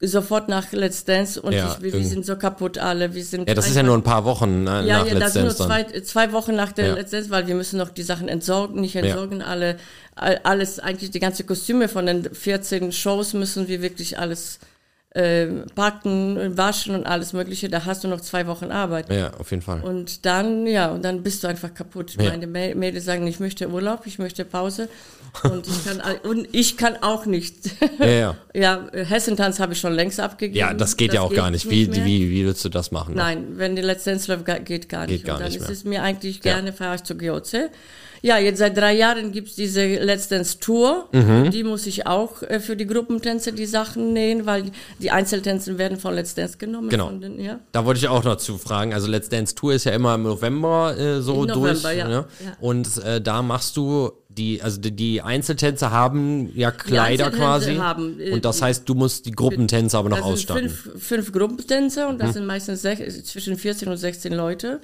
sofort nach Let's Dance und Ja, ich, wir, wir sind so kaputt alle. Wir sind Ja, das ist ja nur ein paar Wochen ne, ja, nach ja, Let's das sind nur Dance zwei, zwei Wochen nach der Ja. Let's Dance, weil wir müssen noch die Sachen entsorgen, nicht entsorgen, alle, all- alles, eigentlich die ganze Kostüme von den 14 Shows müssen wir wirklich alles äh, packen, waschen und alles mögliche, da hast du noch zwei Wochen Arbeit. Ja, auf jeden Fall. Und dann, ja, und dann bist du einfach kaputt. Ja. Meine Mä- Mädels sagen, ich möchte Urlaub, ich möchte Pause. Und ich kann, und ich kann auch nicht. Ja, ja. ja, Hessentanz habe ich schon längst abgegeben. Ja, das geht ja auch gar nicht. Wie, mehr. wie, wie willst du das machen? ne? Nein, wenn die Let's Dance läuft, geht gar nicht. gar und dann nicht ist es mir eigentlich gerne, fahre ich zu GOC. Ja, jetzt seit drei Jahren gibt's diese Let's Dance Tour. Mhm. Die muss ich auch äh, für die Gruppentänze die Sachen nähen, weil die Einzeltänze werden von Let's Dance genommen. Genau. Von den, ja. Da wollte ich auch noch zu fragen. Also Let's Dance Tour ist ja immer im November äh, so Im November, durch. ja. Ne? Ja. Und äh, da machst du die, also die, die Einzeltänze haben ja Kleider quasi. haben, äh, und das heißt, du musst die Gruppentänze aber noch Das sind ausstatten. fünf, fünf Gruppentänze und das Mhm. sind meistens zwischen 14 und 16 Leute.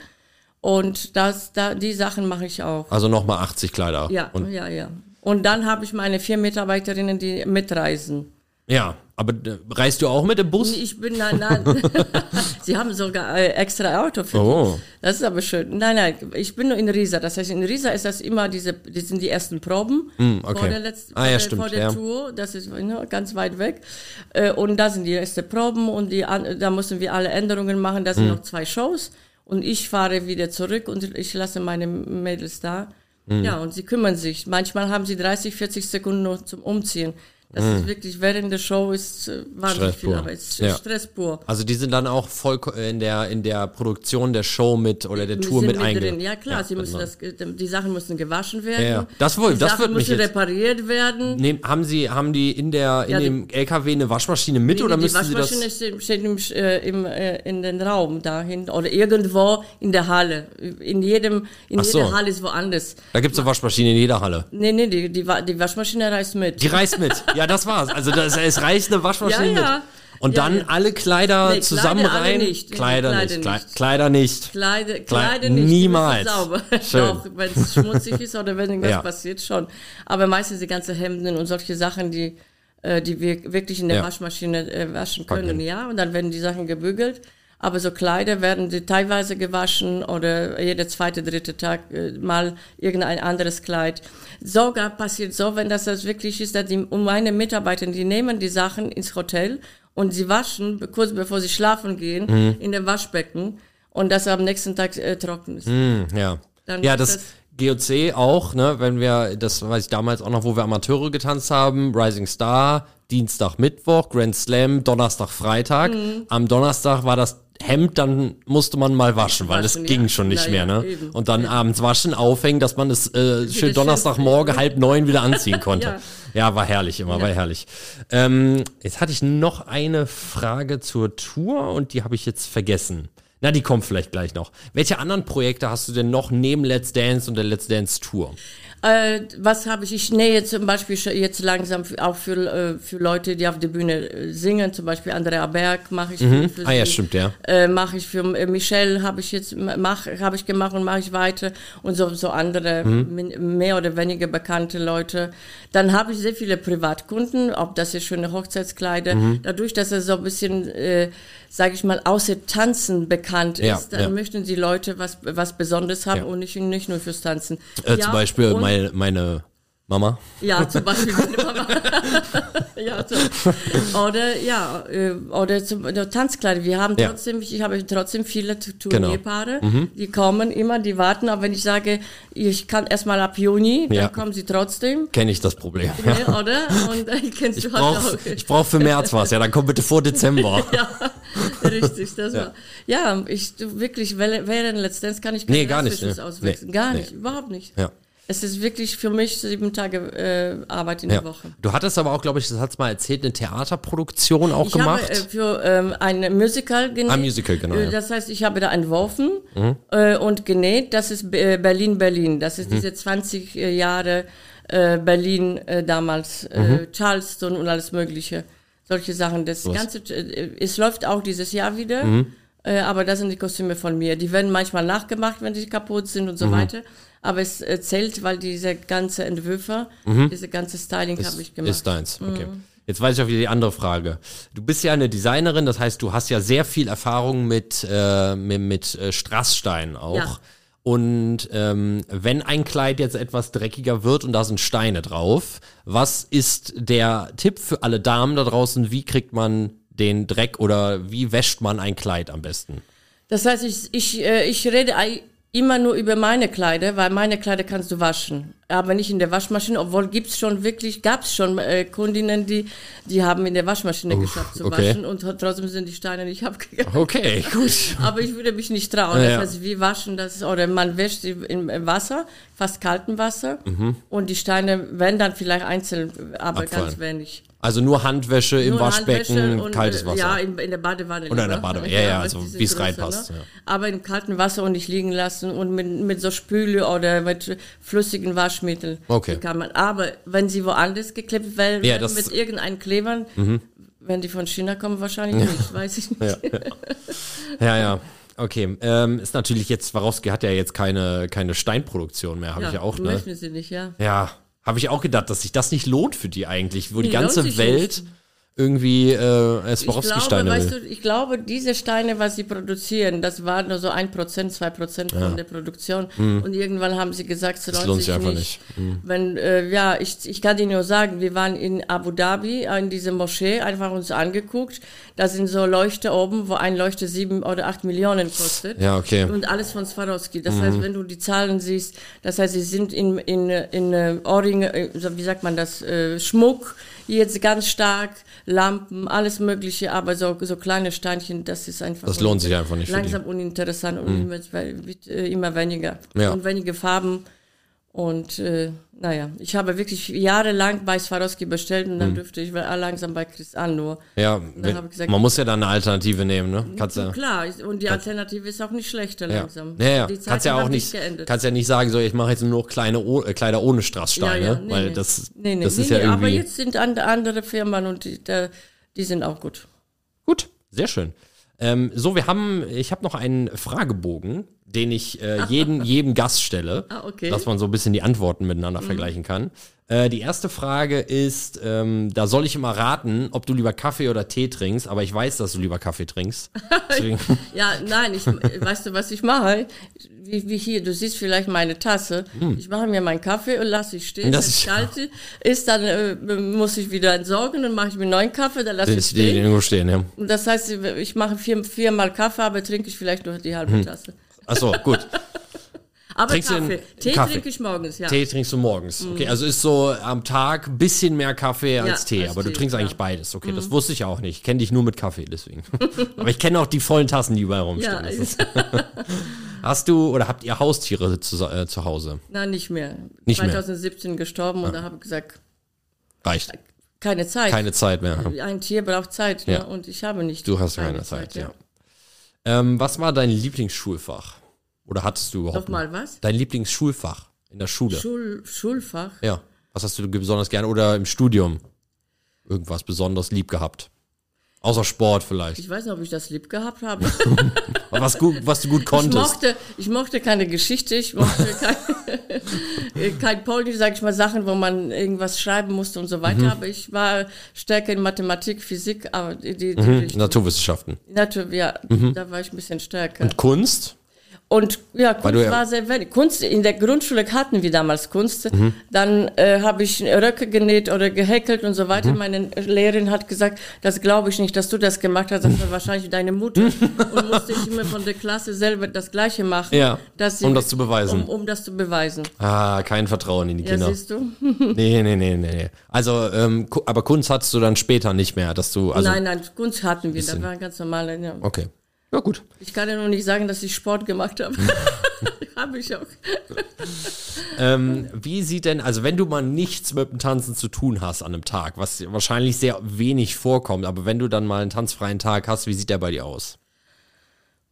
Und das, da, die Sachen mache ich auch. Also nochmal 80 Kleider. Ja, Und, ja, ja. Und dann habe ich meine vier Mitarbeiterinnen, die mitreisen. ja, aber reist du auch mit dem Bus? Ich bin nein, nein. Sie haben sogar äh, extra Auto für Oh. mich. Das ist aber schön. Nein, nein, ich bin nur in Riesa. Das heißt, in Riesa ist das immer diese, die sind die ersten Proben Hm, okay. vor der, letzten, Ah, ja, vor vor der ja. Tour. Das ist ne, ganz weit weg. Äh, und da sind die ersten Proben und die, da müssen wir alle Änderungen machen. Da sind Hm. noch zwei Shows und ich fahre wieder zurück und ich lasse meine Mädels da. Hm. Ja, und sie kümmern sich. Manchmal haben sie 30, 40 Sekunden nur zum Umziehen. Das ist wirklich, während der Show ist äh, wahnsinnig Stress viel pur. Arbeit. Es ist Ja. Stress pur. Also die sind dann auch voll ko- in der, in der Produktion der Show mit oder der Wir Tour mit mit einge... drin. Ja klar, sie müssen genau. das, die Sachen müssen gewaschen werden. Ja, ja. Das wohl- die das Sachen mich müssen jetzt- repariert werden. Nehm, haben sie, haben die in der, in Ja, die- dem LKW eine Waschmaschine mit oder die müssen sie das? Waschmaschine steht, im, äh, im, äh, in den Raum dahin oder irgendwo in der Halle. In jedem, in Ach so. jeder Halle ist woanders. Da gibt's eine Waschmaschine in jeder Halle. Nee, nee, die, die, die Waschmaschine reist mit. Die reißt mit. Ja, das war's. Also das, es reicht eine Waschmaschine Ja, ja. Und Ja, dann ja. alle Kleider Nee, zusammen Kleider rein. nicht. Kleider, Kleider nicht. Nicht. Kleider nicht. Kleider, Klei- Kleider nicht. niemals. Sauber. Doch, wenn es schmutzig ist oder wenn irgendwas Ja. passiert, schon. Aber meistens die ganzen Hemden und solche Sachen, die, äh, die wir wirklich in der Ja. Waschmaschine äh, waschen können, Packen. ja. Und dann werden die Sachen gebügelt. Aber so Kleider werden die teilweise gewaschen oder jeder zweite, dritte Tag äh, mal irgendein anderes Kleid. Sogar passiert so, wenn das das wirklich ist, dass die, um meine Mitarbeiter, die nehmen die Sachen ins Hotel und sie waschen kurz bevor sie schlafen gehen Mhm. in dem Waschbecken und das am nächsten Tag äh, trocken ist. Hm, ja. Dann ja, ist das, GOC auch, ne, wenn wir, das weiß ich damals auch noch, wo wir Amateure getanzt haben, Rising Star, Dienstag, Mittwoch, Grand Slam, Donnerstag, Freitag. Mhm. Am Donnerstag war das Hemd, dann musste man mal waschen, weil Waschen, es ging ja. schon nicht Ja, mehr, ja, ne? eben. Und dann abends waschen, aufhängen, dass man es äh, schön schön Donnerstagmorgen halb neun wieder anziehen konnte. Ja. ja. war herrlich, immer, war herrlich. Ähm, jetzt hatte ich noch eine Frage zur Tour und die habe ich jetzt vergessen. Na, die kommt vielleicht gleich noch. Welche anderen Projekte hast du denn noch neben Let's Dance und der Let's Dance Tour? Äh, was habe ich? Ich nähe zum Beispiel jetzt langsam auch für, äh, für Leute, die auf der Bühne äh, singen. Zum Beispiel Andrea Berg mache ich für, für Ah ja, stimmt, ja. Äh, mache ich für äh, Michelle habe ich jetzt mach habe ich gemacht und mache ich weiter und so so andere Mhm. mehr oder weniger bekannte Leute. Dann habe ich sehr viele Privatkunden, ob das jetzt schöne Hochzeitskleider. Mhm. Dadurch, dass er so ein bisschen, äh, sage ich mal, außer Tanzen bekannt Ja, ist, dann ja. möchten die Leute was was Besonderes haben Ja. und nicht nicht nur fürs Tanzen. Äh, zum Beispiel und- meine, meine Mama. ja, zum Beispiel meine Mama. ja, so. Oder ja, äh, oder zum oder Tanzkleider. Wir haben Ja. trotzdem, ich habe trotzdem viele Genau. Turnierpaare, die kommen immer, die warten, aber wenn ich sage, ich kann erstmal ab Juni, dann Ja. kommen sie trotzdem. Kenne ich das Problem. Ne, oder? Und äh, kennst Ich du halt brauche auch. ich brauch für März was. Ja, dann komm bitte vor Dezember. Ja, richtig, das war. Ja, ich wirklich, während Dance kann ich Nee, gar nicht, ne? auswechseln. Nee, Gar nee. nicht, überhaupt nicht. Ja. Es ist wirklich für mich sieben Tage äh, Arbeit in Ja. der Woche. Du hattest aber auch, glaube ich, das hat's mal erzählt, eine Theaterproduktion auch Ich gemacht. habe äh, für ähm, ein Musical genäht. Ein Musical, genau, Äh, ja. Das heißt, ich habe da entworfen äh, und genäht. Das ist äh, Berlin, Berlin. Das ist diese 20 Jahre äh, Berlin äh, damals, äh, Charleston und alles Mögliche. Solche Sachen. Das Ganze, äh, es läuft auch dieses Jahr wieder. Äh, aber das sind die Kostüme von mir. Die werden manchmal nachgemacht, wenn sie kaputt sind und so weiter. Aber es äh, zählt, weil diese ganze Entwürfe, diese ganze Styling habe ich gemacht. Ist deins, okay. Mhm. Jetzt weiß ich auch wieder die andere Frage. Du bist ja eine Designerin, das heißt, du hast ja sehr viel Erfahrung mit, äh, mit, mit äh, Strasssteinen auch. Ja. Und ähm, wenn ein Kleid jetzt etwas dreckiger wird und da sind Steine drauf, was ist der Tipp für alle Damen da draußen? Wie kriegt man den Dreck oder wie wäscht man ein Kleid am besten? Das heißt, ich, ich, äh, ich rede immer nur über meine Kleider, weil meine Kleider kannst du waschen, aber nicht in der Waschmaschine, obwohl gibt's schon wirklich, gab's schon äh, Kundinnen, die, die haben in der Waschmaschine geschafft zu okay. waschen und trotzdem sind die Steine nicht abgegangen. Okay, gut. Aber ich würde mich nicht trauen. Ja. Das heißt, wir waschen das, oder man wäscht sie im im Wasser, fast kaltem Wasser, und die Steine werden dann vielleicht einzeln, aber Mhm. Abfallen. ganz wenig. Also nur Handwäsche im Nur Waschbecken, und, kaltes äh, Wasser. Ja, in, in der Badewanne. Oder in der. Badewanne, ja, ja, also wie es reinpasst, ja. Aber im kalten Wasser und nicht liegen lassen und mit, mit so Spüle oder mit flüssigen Waschmitteln. Okay. Kann man. Aber wenn sie woanders geklebt werden, Ja, Mhm. mit irgendeinem Klebern, wenn die von China kommen, wahrscheinlich nicht, weiß ich nicht. Ja, ja. Okay, ähm, ist natürlich jetzt, Swarovski hat ja jetzt keine, keine Steinproduktion mehr, habe ich ja auch, ne? Möchten sie nicht, ja. Ja, habe ich auch gedacht, dass sich das nicht lohnt für die eigentlich, wo die Nee, lohnt ganze Welt irgendwie äh, Ich Swarovski-Steine weißt du, ich glaube, diese Steine, was sie produzieren, das war nur so ein Prozent, zwei Prozent von der Produktion. Und irgendwann haben sie gesagt, es lohnt, lohnt sich sich einfach nicht. Wenn, äh, ja, ich, ich kann dir nur sagen, wir waren in Abu Dhabi, in dieser Moschee, einfach uns angeguckt. Da sind so Leuchte oben, wo ein Leuchte sieben oder acht Millionen kostet. Ja, okay. Und alles von Swarovski. Das heißt, wenn du die Zahlen siehst, das heißt, sie sind in, in, in äh, Ohrringe, äh, wie sagt man das, äh, Schmuck, jetzt ganz stark, Lampen, alles Mögliche, aber so, so kleine Steinchen, das ist einfach. Das lohnt sich einfach nicht. Langsam uninteressant und immer, wird, äh, immer weniger. Ja. Und wenige Farben. Und äh, naja, ich habe wirklich jahrelang bei Swarovski bestellt und dann Mhm. dürfte ich langsam bei Chris an nur. Ja, ich gesagt- man muss ja dann eine Alternative nehmen, ne? Kannst ja, Klar, und die Alternative ist auch nicht schlechter ja. langsam. Ja, ja. Die Zeiten Kannst ja auch nicht, geändert. kannst ja nicht sagen, so, ich mache jetzt nur kleine o äh, Kleider ohne Strasssteine, weil das, nee, nee, das nee, ist ja nee, Aber irgendwie. jetzt sind and, andere Firmen und die, die sind auch gut. Gut, sehr schön. Ähm, so, wir haben, ich habe noch einen Fragebogen, den ich äh, jeden, jedem Gast stelle, Ah, okay. dass man so ein bisschen die Antworten miteinander vergleichen kann. Äh, die erste Frage ist, ähm, da soll ich immer raten, ob du lieber Kaffee oder Tee trinkst, aber ich weiß, dass du lieber Kaffee trinkst. Ja, nein, ich, weißt du, was ich mache? Wie, wie hier, du siehst vielleicht meine Tasse. Ich mache mir meinen Kaffee und lasse ich stehen. Hm. Das ist- kalt ist, dann äh, muss ich wieder entsorgen und mache ich mir einen neuen Kaffee, dann lasse ich stehen. irgendwo stehen, ja. Und das heißt, ich mache vier, viermal Kaffee, aber trinke ich vielleicht nur die halbe Hm. Tasse. Achso, gut. Aber Trinkst du Kaffee. den Tee Kaffee? trinke ich morgens, ja. Tee trinkst du morgens. Okay, also ist so am Tag ein bisschen mehr Kaffee als Ja, Tee, als aber du Tee, trinkst ja. eigentlich beides. Okay, das wusste ich auch nicht. Ich kenne dich nur mit Kaffee, deswegen. aber ich kenne auch die vollen Tassen, die überall rumstehen. Ja, hast du oder habt ihr Haustiere zu, äh, zu Hause? Nein, nicht mehr. Nicht mehr. 2017 gestorben und da habe ich gesagt, Reicht. keine Zeit. Keine Zeit mehr. Ein Tier braucht Zeit ne? Ja. und ich habe nicht. Du hast keine Zeit, ja. Ähm, was war dein Lieblingsschulfach? Oder hattest du überhaupt? Nochmal was? Dein Lieblingsschulfach in der Schule? Schul, Schulfach. ja. Was hast du besonders gerne? Oder im Studium? Irgendwas besonders lieb gehabt? Außer Sport vielleicht. Ich weiß nicht, ob ich das lieb gehabt habe. Was, gut, was du gut Ich konntest. mochte, ich mochte keine Geschichte, ich mochte kein, kein Polnisch, sag ich mal, Sachen, wo man irgendwas schreiben musste und so Mhm. weiter. Aber ich war stärker in Mathematik, Physik, aber die, die, die Mhm, Richtung- Naturwissenschaften. Natur, ja, da war ich ein bisschen stärker. Und Kunst? Und ja, Kunst du ja- war sehr wenig. Kunst, in der Grundschule hatten wir damals Kunst. Dann äh, habe ich Röcke genäht oder gehäkelt und so weiter. Meine Lehrerin hat gesagt, das glaube ich nicht, dass du das gemacht hast, das war wahrscheinlich deine Mutter. und musste ich immer von der Klasse selber das Gleiche machen. Ja, sie- um das zu beweisen. Um, um das zu beweisen. Ah, kein Vertrauen in die Ja, Kinder. siehst du? nee, nee, nee, nee. Also, ähm, aber Kunst hattest du dann später nicht mehr, dass du, also, nein, nein, Kunst hatten wir, das war ganz normal. Ja. okay. Ja, gut. Ich kann ja noch nicht sagen, dass ich Sport gemacht habe. habe ich auch. Ähm, wie sieht denn, also wenn du mal nichts mit dem Tanzen zu tun hast an einem Tag, was wahrscheinlich sehr wenig vorkommt, aber wenn du dann mal einen tanzfreien Tag hast, wie sieht der bei dir aus?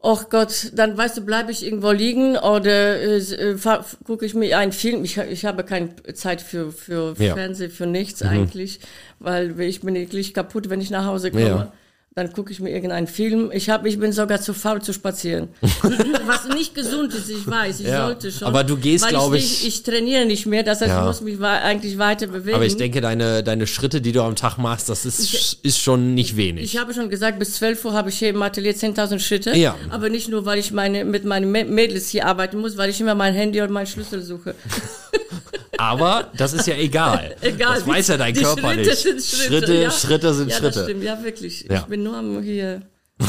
Och Gott, dann weißt du, bleibe ich irgendwo liegen oder äh, gucke ich mir einen Film. Ich, ich habe keine Zeit für, für Ja. Fernsehen, für nichts eigentlich, weil ich bin wirklich kaputt, wenn ich nach Hause komme. Ja. Dann gucke ich mir irgendeinen Film. Ich, hab, ich bin sogar zu faul zu spazieren. Was nicht gesund ist, ich weiß. Ich Ja. sollte schon. Aber du gehst, weil glaub nicht- ich- Ich trainiere nicht mehr, das heißt, Ja. ich muss mich eigentlich weiter bewegen. Aber ich denke, deine, deine Schritte, die du am Tag machst, das ist, ist schon nicht wenig. Ich habe schon gesagt, bis 12 Uhr habe ich hier im Atelier 10.000 Schritte. Ja. Aber nicht nur, weil ich meine, mit meinen Mä- Mädels hier arbeiten muss, weil ich immer mein Handy und meinen Schlüssel suche. Aber das ist ja egal. Egal. Das weiß ja dein Körper Schritte nicht. Sind Schritte, Schritte, ja. Schritte sind ja, Schritte. Das stimmt, ja, wirklich. Ja. Ich bin nur am hier.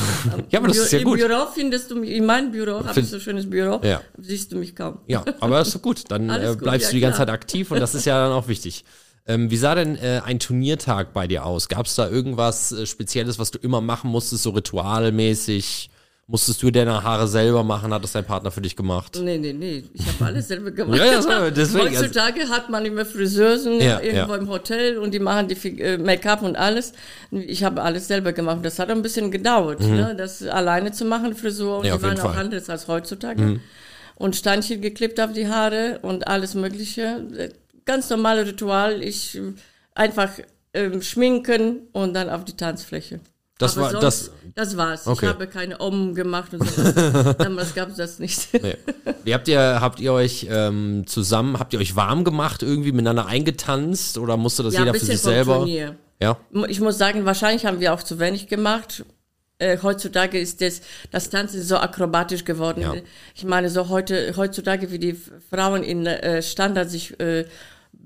Ja, aber das Bü- ist ja Im gut. Büro findest du mich, in meinem Büro habe ich so ein schönes Büro, Ja. siehst du mich kaum. Ja, aber das ist gut. Dann äh, gut, bleibst ja, du die ganze. Zeit aktiv und das ist ja dann auch wichtig. Ähm, wie sah denn äh, ein Turniertag bei dir aus? Gab es da irgendwas äh, Spezielles, was du immer machen musstest, so ritualmäßig? Musstest du deine Haare selber machen? Hat das dein Partner für dich gemacht? Nee, nee, nee. Ich habe alles selber gemacht. Ja, ja, deswegen, also- Heutzutage hat man immer Friseusen Ja, irgendwo ja. im Hotel und die machen die äh, Make-up und alles. Ich habe alles selber gemacht. Das hat ein bisschen gedauert, ne? das alleine zu machen, Frisur. Und Mhm. Ja, die waren auch Fall. Mhm. anders als heutzutage. Und Steinchen geklippt auf die Haare und alles Mögliche. Ganz normales Ritual. Ich äh, einfach ähm, schminken und dann auf die Tanzfläche. Das Aber war- sonst, das- das war's. Okay. Ich habe keine Om gemacht und so. Damals gab es das nicht. Nee. Wie habt ihr, habt ihr euch ähm, zusammen, habt ihr euch warm gemacht, irgendwie miteinander eingetanzt oder musste das Ja, jeder ein für bisschen sich selber? Turnier. Ja. Ich muss sagen, wahrscheinlich haben wir auch zu wenig gemacht. Äh, heutzutage ist das, das Tanzen so akrobatisch geworden. Ja. Ich meine, so heute, heutzutage, wie die Frauen in äh, Standard sich äh,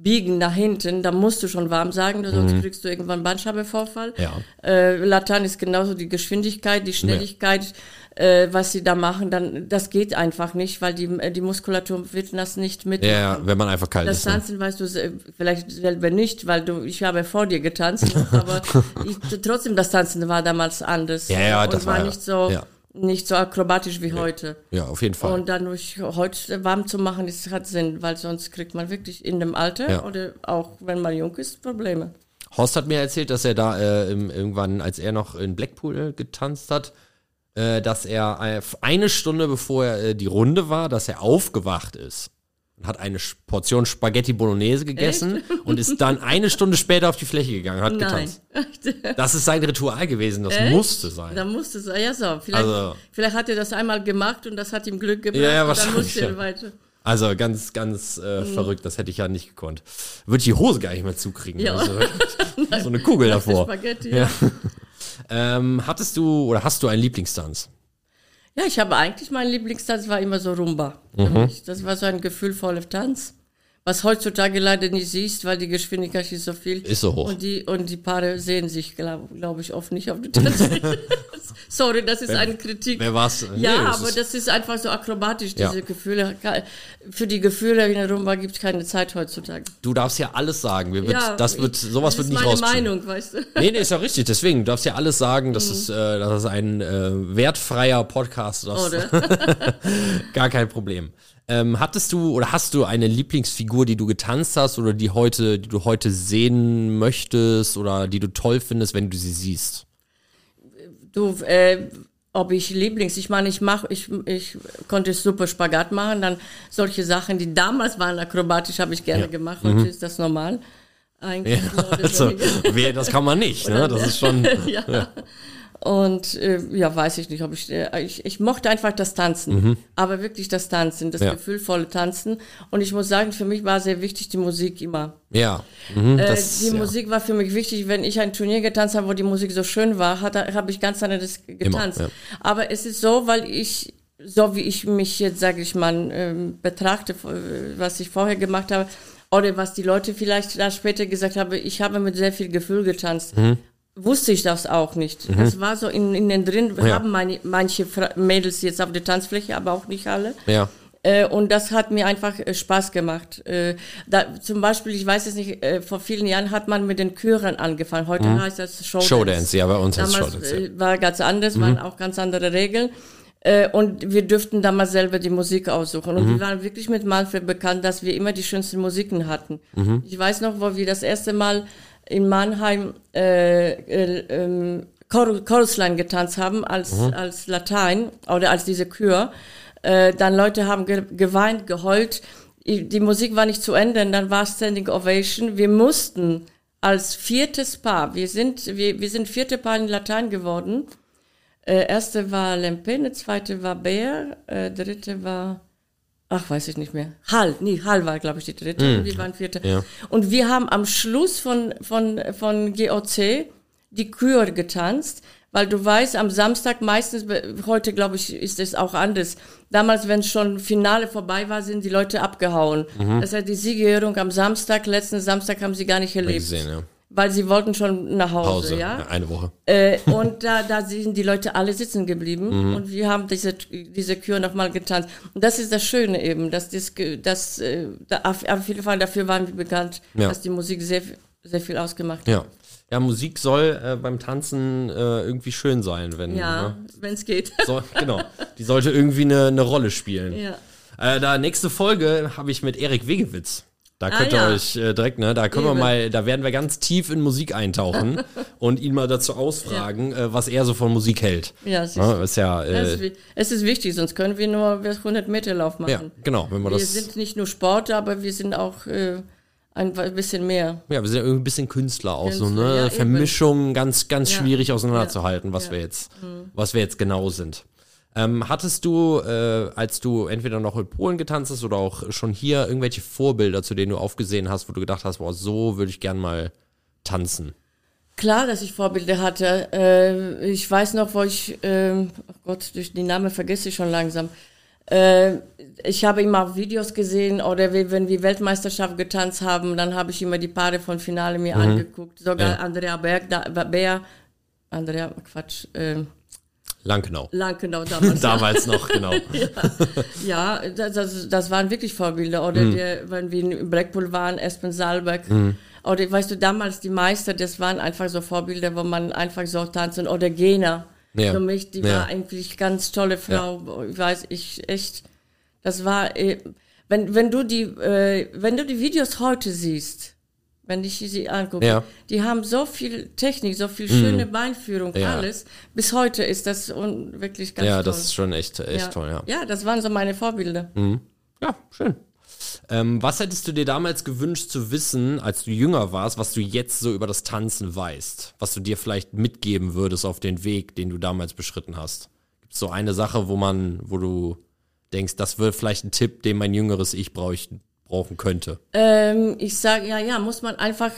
biegen nach hinten, da musst du schon warm sagen, sonst kriegst du irgendwann Bandscheibenvorfall. Mhm. Ja. Äh, Latein ist genauso die Geschwindigkeit, die Schnelligkeit, äh, was sie da machen, dann das geht einfach nicht, weil die, äh, die Muskulatur wird das nicht mit. Ja, ja, wenn man einfach kalt Das ist. Ne? Tanzen weißt du vielleicht selber nicht, weil du, ich habe vor dir getanzt, aber ich, trotzdem das Tanzen war damals anders. Ja, ja, und das war war ja- nicht so, ja. Nicht so akrobatisch wie heute. Ja, auf jeden Fall. Und dann durch heute warm zu machen, das hat Sinn, weil sonst kriegt man wirklich in dem Alter Ja. oder auch wenn man jung ist, Probleme. Horst hat mir erzählt, dass er da äh, im, irgendwann, als er noch in Blackpool getanzt hat, äh, dass er äh, eine Stunde bevor er, äh, die Runde war, dass er aufgewacht ist hat eine Portion Spaghetti Bolognese gegessen und ist dann eine Stunde später auf die Fläche gegangen, hat Nein. getanzt. Das ist sein Ritual gewesen, das musste sein. Da musste es, ja so, vielleicht, Also- vielleicht hat er das einmal gemacht und das hat ihm Glück gebracht Ja, ja, wahrscheinlich, ja. Also ganz, ganz äh, verrückt, das hätte ich ja nicht gekonnt. Würde ich die Hose gar nicht mehr zukriegen. Ja. Also, so eine Kugel davor. Spaghetti, ja. Ähm, hattest du oder hast du einen Lieblingstanz? Ja, ich habe eigentlich, mein Lieblingstanz war immer so Rumba. mich. Das war so ein gefühlvoller Tanz. Was heutzutage leider nicht siehst, weil die Geschwindigkeit ist so viel. Ist so hoch. Und die, und die Paare sehen sich, glaube glaub ich, oft nicht auf der Tanzfläche. Sorry, das ist eine Kritik. Wer war's? Ja, Nee, das aber ist- das ist einfach so akrobatisch, Ja. diese Gefühle. Für die Gefühle in der Rumba gibt es keine Zeit heutzutage. Du darfst ja alles sagen. Wir wird, ja, das wird, sowas das wird nicht ist meine. Meinung, weißt du. Nee, nee, ist ja richtig. Deswegen, du darfst ja alles sagen. Mhm. Das ist, äh, das ist ein äh, wertfreier Podcast. Das Oder? Gar kein Problem. Ähm, hattest du oder hast du eine Lieblingsfigur, die du getanzt hast oder die heute, die du heute sehen möchtest oder die du toll findest, wenn du sie siehst? Du, äh, ob ich Lieblings, ich meine, ich mache, ich, ich konnte super Spagat machen, dann solche Sachen, die damals waren akrobatisch, habe ich gerne gemacht, heute ist das normal. Eigentlich oder Also, wer, das kann man nicht. Ne? Das ist schon. ja. Und äh, ja, weiß ich nicht, ob ich, äh, ich, ich mochte einfach das Tanzen, aber wirklich das Tanzen, das Mhm. Ja. gefühlvolle Tanzen. Und ich muss sagen, für mich war sehr wichtig die Musik immer. Ja. Mhm, Äh, das, die ja. Musik war für mich wichtig. Wenn ich ein Turnier getanzt habe, wo die Musik so schön war, habe ich ganz anderes getanzt. ja. Aber es ist so, weil ich, so wie ich mich jetzt, sage ich mal, ähm, betrachte, äh, was ich vorher gemacht habe, oder was die Leute vielleicht da später gesagt haben, ich habe mit sehr viel Gefühl getanzt. Mhm. Wusste ich das auch nicht. Das war so in, in den drin, Ja. haben meine, manche Mädels jetzt auf der Tanzfläche, aber auch nicht alle. Ja. Äh, und das hat mir einfach äh, Spaß gemacht. Äh, da, zum Beispiel, ich weiß es nicht, vor vielen Jahren hat man mit den Chören angefangen. Heute heißt das Showdance. Mhm. Showdance, ja, bei uns heißt Showdance. Ja. Mhm. war ganz anders, waren auch ganz andere Regeln. Und wir dürften damals selber die Musik aussuchen. Und Mhm. wir waren wirklich mit Manfred bekannt, dass wir immer die schönsten Musiken hatten. Mhm. Ich weiß noch, wo wir das erste Mal in Mannheim äh, äh, ähm, Chor Chorusline getanzt haben als, Mhm. als Latein oder als diese Chör. Äh, dann Leute haben ge geweint, geheult. Die Musik war nicht zu Ende, und dann war Standing Ovation. Wir mussten als viertes Paar, wir sind, wir, wir sind vierte Paar in Latein geworden. Äh, erste war Lempene, zweite war Bär, äh, dritte war, ach, weiß ich nicht mehr. Hall, nee, Hall war, glaube ich, die dritte. und wir waren vierte. Ja. Und wir haben am Schluss von, von, von GOC die Kür getanzt, weil du weißt, am Samstag meistens, heute glaube ich, ist es auch anders. Damals, wenn schon Finale vorbei war, sind die Leute abgehauen. Das heißt, die Siegerehrung am Samstag, letzten Samstag haben sie gar nicht erlebt. gesehen, ja. Weil sie wollten schon nach Hause, Pause. ja. Ja, eine Woche. Äh, und da, da sind die Leute alle sitzen geblieben Mhm. und wir haben diese, diese Kür nochmal getanzt. Und das ist das Schöne eben, dass das, das äh, da, auf, jeden Fall dafür waren wir bekannt, Ja. dass die Musik sehr, sehr viel ausgemacht hat. Ja. Ja, Musik soll äh, beim Tanzen äh, irgendwie schön sein, wenn. Ja, Ne? wenn es geht. So, genau. Die sollte irgendwie eine, eine Rolle spielen. ja. Äh, da nächste Folge habe ich mit Erik Wegewitz. Da könnt ihr Ah, ja. euch äh, direkt, ne, da können wir Eben. mal, da werden wir ganz tief in Musik eintauchen und ihn mal dazu ausfragen, äh, was er so von Musik hält. Ja, es ist, Ja, ist ja, es, äh, ist, es ist wichtig, sonst können wir nur 100 Meter Lauf machen. ja, genau, wenn wir wir das, sind nicht nur Sportler, aber wir sind auch äh, ein bisschen mehr. ja, wir sind ja irgendwie ein bisschen Künstler auch so, Künstler, ne, ja. Vermischung ganz, ganz Ja. schwierig auseinanderzuhalten, was Ja. wir jetzt, was wir jetzt genau sind. Ähm, hattest du, äh, als du entweder noch in Polen getanzt hast oder auch schon hier irgendwelche Vorbilder, zu denen du aufgesehen hast, wo du gedacht hast, boah, so würde ich gern mal tanzen? Klar, dass ich Vorbilder hatte. Äh, ich weiß noch, wo ich, ähm, oh Gott, durch die Namen vergesse ich schon langsam. Äh, ich habe immer auch Videos gesehen oder wie, wenn wir Weltmeisterschaft getanzt haben, dann habe ich immer die Paare von Finale mir angeguckt. Sogar Ja. Andrea Berg, da, Bär, Andrea, Quatsch, äh, Lankenau. Lankenau damals. Damals noch, genau. Ja, das, das, das waren wirklich Vorbilder. Oder Mhm. der, wenn wir in Blackpool waren, Espen Salberg. Oder weißt du, damals die Meister, das waren einfach so Vorbilder, wo man einfach so tanzen. Oder Gena. Ja. Für mich, die Ja. war eigentlich ganz tolle Frau. Ich weiß, ich echt, das war, äh, wenn, wenn du die, äh, wenn du die Videos heute siehst, wenn ich sie angucke, Ja. Mhm. die haben so viel Technik, so viel schöne Beinführung, Ja. alles. Bis heute ist das wirklich ganz ja, toll. das ist schon echt, echt ja. toll, ja. Ja, das waren so meine Vorbilder. Ja, schön. Ähm, was hättest du dir damals gewünscht zu wissen, als du jünger warst, was du jetzt so über das Tanzen weißt? Was du dir vielleicht mitgeben würdest auf den Weg, den du damals beschritten hast? Gibt es so eine Sache, wo man, wo du denkst, das wäre vielleicht ein Tipp, den mein jüngeres Ich bräuchten, brauchen könnte? Ähm, ich sage, ja, ja, muss man einfach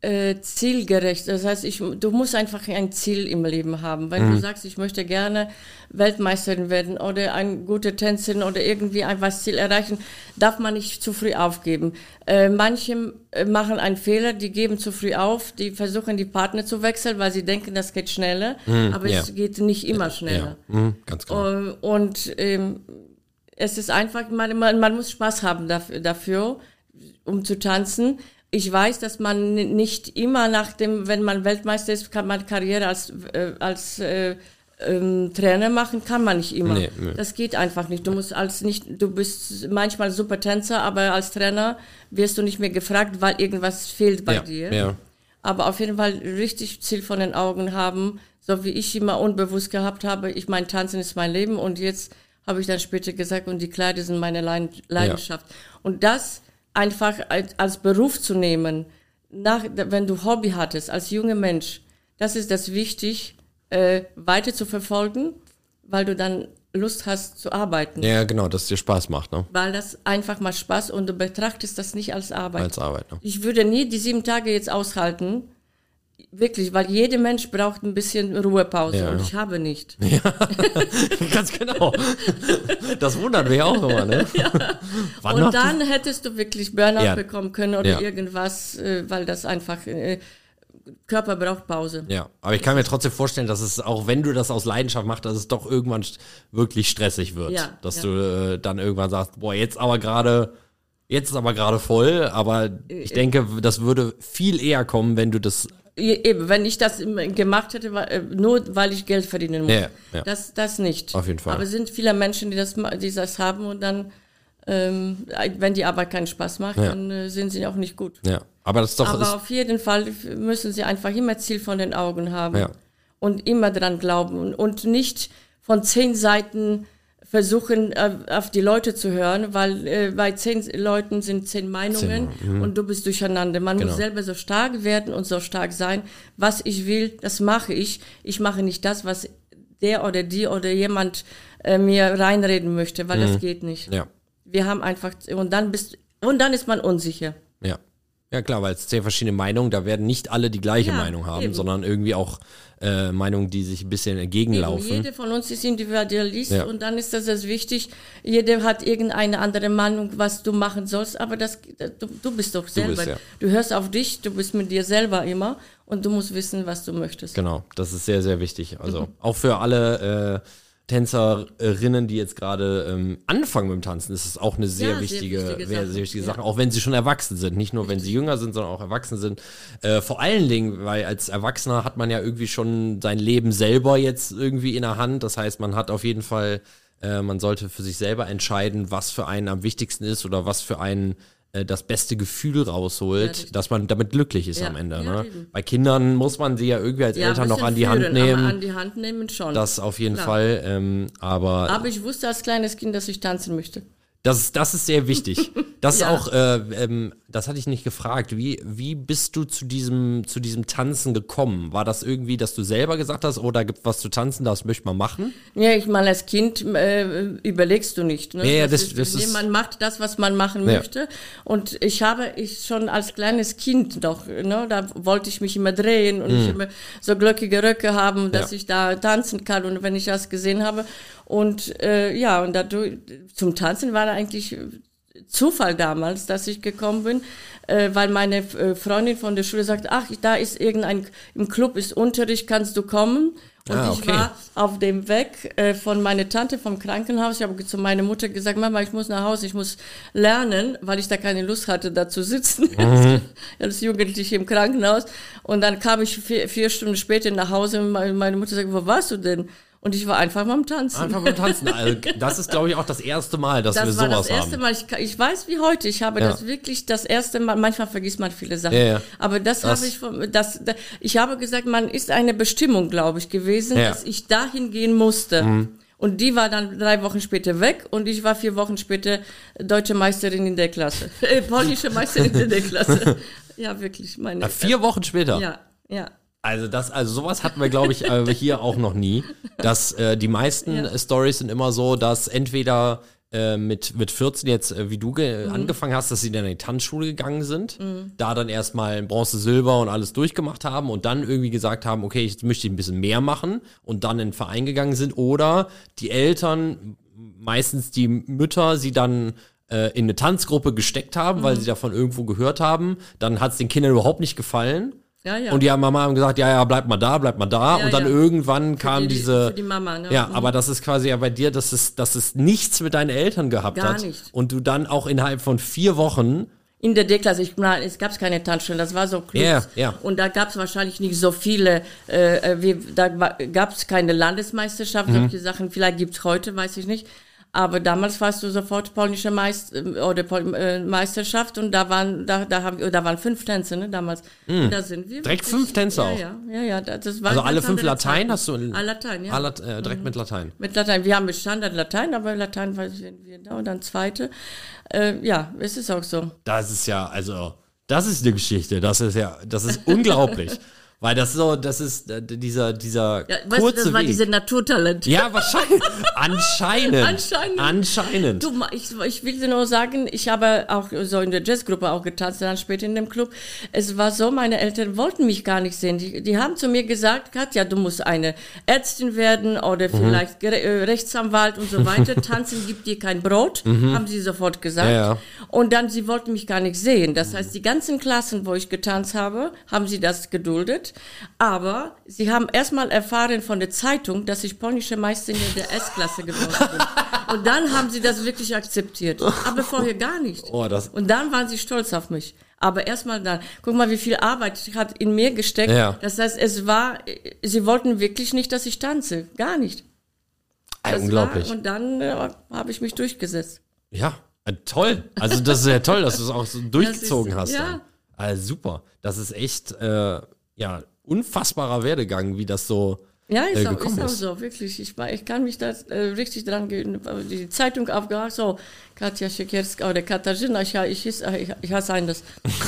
äh, zielgerecht. Das heißt, ich, du musst einfach ein Ziel im Leben haben. Wenn Mhm. du sagst, ich möchte gerne Weltmeisterin werden oder eine gute Tänzerin oder irgendwie ein was Ziel erreichen, darf man nicht zu früh aufgeben. Äh, manche äh, machen einen Fehler, die geben zu früh auf, die versuchen die Partner zu wechseln, weil sie denken, das geht schneller, aber Mhm. ja. es geht nicht immer schneller. Ja, mhm, ganz genau. Ähm, Und ähm, es ist einfach, man, man, man muss Spaß haben dafür, dafür, um zu tanzen. Ich weiß, dass man nicht immer nach dem, wenn man Weltmeister ist, kann man Karriere als, äh, als äh, ähm, Trainer machen, kann man nicht immer. Nee, nee. Das geht einfach nicht. Du musst als nicht, du bist manchmal super Tänzer, aber als Trainer wirst du nicht mehr gefragt, weil irgendwas fehlt bei Ja, dir. ja. Aber auf jeden Fall richtig Ziel von den Augen haben, so wie ich immer unbewusst gehabt habe. Ich mein Tanzen ist mein Leben und jetzt habe ich dann später gesagt und die Kleider sind meine Leidenschaft. Und das einfach als, als Beruf zu nehmen, nach, wenn du Hobby hattest als junger Mensch, das ist das wichtig, äh, weiter zu verfolgen, weil du dann Lust hast zu arbeiten. Ja, genau, dass es dir Spaß macht, ne? Weil das einfach mal Spaß und du betrachtest das nicht als Arbeit. Als Arbeit, ne? Ich würde nie die sieben Tage jetzt aushalten. Wirklich, weil jeder Mensch braucht ein bisschen Ruhepause Ja. und ich habe nicht. Ganz genau. Das wundert mich auch immer, ne? Wann und dann hättest du wirklich Burnout Ja. bekommen können oder Ja. irgendwas, äh, weil das einfach, äh, Körper braucht Pause. Ja, aber ich kann mir trotzdem vorstellen, dass es, auch wenn du das aus Leidenschaft machst, dass es doch irgendwann wirklich stressig wird. Ja, dass ja. du äh, dann irgendwann sagst, boah, jetzt aber gerade, jetzt ist aber gerade voll, aber ich denke, das würde viel eher kommen, wenn du das, Eben, wenn ich das gemacht hätte, äh, nur weil ich Geld verdienen muss. Ja, ja. Das, das nicht. Auf jeden Fall. Aber es sind viele Menschen, die das, die das haben und dann, ähm, wenn die Arbeit keinen Spaß macht, Ja. dann äh, sind sie auch nicht gut. ja, aber das ist doch, Aber auf jeden Fall müssen sie einfach immer Ziel von den Augen haben und immer dran glauben und, und nicht von zehn Seiten versuchen, äh, auf die Leute zu hören, weil äh, bei zehn Leuten sind zehn Meinungen und du bist durcheinander. Man mhm. Genau. muss selber so stark werden und so stark sein. Was ich will, das mache ich. Ich mache nicht das, was der oder die oder jemand äh, mir reinreden möchte, weil Mhm. das geht nicht. ja, Wir haben einfach, und dann bist, und dann ist man unsicher. ja. Ja klar, weil es zehn verschiedene Meinungen, da werden nicht alle die gleiche Ja, Meinung haben, eben. sondern irgendwie auch äh, Meinungen, die sich ein bisschen entgegenlaufen. Eben, jeder von uns ist Individualist Ja. und dann ist das, das wichtig. Jeder hat irgendeine andere Meinung, was du machen sollst, aber das, du, du bist doch selber. bist, ja. Du hörst auf dich, du bist mit dir selber immer und du musst wissen, was du möchtest. Genau, das ist sehr, sehr wichtig. Also Mhm. auch für alle äh, Tänzerinnen, die jetzt gerade ähm, anfangen mit dem Tanzen, ist es auch eine sehr Ja, sehr wichtige, wichtige sehr, Sache. sehr wichtige Ja. Sache, auch wenn sie schon erwachsen sind. Nicht nur, wenn sie jünger sind, sondern auch erwachsen sind. Äh, vor allen Dingen, weil als Erwachsener hat man ja irgendwie schon sein Leben selber jetzt irgendwie in der Hand. Das heißt, man hat auf jeden Fall, äh, man sollte für sich selber entscheiden, was für einen am wichtigsten ist oder was für einen äh, das beste Gefühl rausholt, richtig. dass man damit glücklich ist Ja, am Ende. ja, ne? Bei Kindern muss man sie ja irgendwie als Ja, Eltern noch an die Hand führen, nehmen. Aber an die Hand nehmen schon. Das auf jeden Klar. Fall. Ähm, aber aber ich wusste als kleines Kind, dass ich tanzen möchte. Das, ist- das ist sehr wichtig. Das Ja. ist auch, äh, ähm, das hatte ich nicht gefragt. Wie, wie bist du zu diesem, zu diesem Tanzen gekommen? War das irgendwie, dass du selber gesagt hast, oh, da gibt was zu tanzen, das möchte man machen? Ja, ich meine, als Kind äh, überlegst du nicht. Ne? Ja, ja, das, das- das ist, ist- man macht das, was man machen Ja. möchte. Und ich habe ich schon als kleines Kind noch, ne, da wollte ich mich immer drehen und ich immer so glöckige Röcke haben, dass Mhm. Ich da tanzen kann. Und wenn ich das gesehen habe und äh, ja, und dadurch zum Tanzen war eigentlich Zufall damals, dass ich gekommen bin, äh, weil meine äh, Freundin von der Schule sagt, ach, da ist irgendein, im Club ist Unterricht, kannst du kommen? Und Ah, ich okay. war auf dem Weg äh, von meiner Tante vom Krankenhaus. Ich habe zu meiner Mutter gesagt, Mama, ich muss nach Hause, ich muss lernen, weil ich da keine Lust hatte, da zu sitzen Mhm. als Jugendliche im Krankenhaus. Und dann kam ich vier, vier Stunden später nach Hause und meine meine Mutter sagt, wo warst du denn? Und ich war einfach mal am Tanzen. Einfach beim Tanzen. Also, das ist, glaube ich, auch das erste Mal, dass wir Das war sowas das erste haben. Mal. Ich, ich weiß wie heute. Ich habe Ja. das wirklich das erste Mal. Manchmal vergisst man viele Sachen. Ja, ja. Aber das, Das- habe ich von, das, da, ich habe gesagt, man ist eine Bestimmung, glaube ich, gewesen. Mhm. dass ich dahin gehen musste. Und die war dann drei Wochen später weg und ich war vier Wochen später deutsche Meisterin in der Klasse. Äh, polnische Meisterin in der Klasse. Ja, wirklich. Meine, Ja, vier Wochen später. Ja, ja. Also das, also sowas hatten wir, glaube ich, äh, hier auch noch nie. Dass äh, die meisten Ja. Stories sind immer so, dass entweder äh, mit, mit 14 jetzt, äh, wie du ge- angefangen hast, dass sie dann in die Tanzschule gegangen sind, da dann erstmal Bronze, Silber und alles durchgemacht haben und dann irgendwie gesagt haben, okay, ich möchte ein bisschen mehr machen und dann in den Verein gegangen sind oder die Eltern, meistens die Mütter, sie dann äh, in eine Tanzgruppe gesteckt haben, weil sie davon irgendwo gehört haben, dann hat es den Kindern überhaupt nicht gefallen. Ja, ja. Und die Mama haben gesagt, ja, ja, bleib mal da, bleib mal da. Ja, und dann ja. irgendwann kam die- diese. für die Mama, ne? Ja, Mhm. aber das ist quasi ja bei dir, dass es, dass es nichts mit deinen Eltern gehabt Gar hat. nicht. Und du dann auch innerhalb von vier Wochen. In der D-Klasse, ich, na, es gab keine Tanzstellen, das war so Clubs. Ja, ja. Und da gab es wahrscheinlich nicht so viele, äh, äh, wie, da gab es keine Landesmeisterschaft, Mhm. solche Sachen, vielleicht gibt es heute, weiß ich nicht. Aber damals warst du sofort polnische Meist äh, oder Pol äh, Meisterschaft und da waren da da haben da waren fünf Tänze ne damals. Und da sind wir Mhm. Direkt wirklich- fünf Tänze ja, auch? Ja, ja, ja, da- das war Also alle fünf Latein hast du in, Ah, Latein, ja. Mhm. Lat- äh, direkt mit Latein. Mit Latein. Wir haben mit Standard Latein, aber Latein ich wir da und dann zweite. Äh, ja, es ist auch so. Das ist ja, also, das ist eine Geschichte. Das ist ja, das ist unglaublich. Weil das so, das ist äh, dieser, dieser Ja, weißt du, kurze das war Weg. diese Naturtalent. ja, wahrscheinlich. Anscheinend. Anscheinend. Anscheinend. Du, ich, ich will dir nur sagen, ich habe auch so in der Jazzgruppe auch getanzt, dann später in dem Club. Es war so, meine Eltern wollten mich gar nicht sehen. Die, die haben zu mir gesagt, Katja, du musst eine Ärztin werden oder Mhm. vielleicht äh, Rechtsanwalt und so weiter. Tanzen gibt dir kein Brot, haben sie sofort gesagt. Mhm. Ja, ja. Und dann, sie wollten mich gar nicht sehen. Das heißt, die ganzen Klassen, wo ich getanzt habe, haben sie das geduldet. Aber sie haben erstmal erfahren von der Zeitung, dass ich polnische Meisterin in der S-Klasse geworden bin. Und dann haben sie das wirklich akzeptiert. Aber vorher gar nicht. Oh, das- Und dann waren sie stolz auf mich. Aber erstmal dann. Guck mal, wie viel Arbeit hat in mir gesteckt. Ja. Das heißt, es war, sie wollten wirklich nicht, dass ich tanze. Gar nicht. Das unglaublich. War, und dann äh, habe ich mich durchgesetzt. Ja, äh, toll. Also das ist ja toll, dass du es auch so durchgezogen ist- hast. ja. Also super. Das ist echt, äh, ja, unfassbarer Werdegang, wie das so Ja, ist, äh, auch, ist auch so, wirklich. Ich, war- ich kann mich da äh, richtig dran gehen. Die Zeitung aufgehakt, so, Katja Siekierska oder Katarzyna, ich, ich, hieß- ich, ich hasse das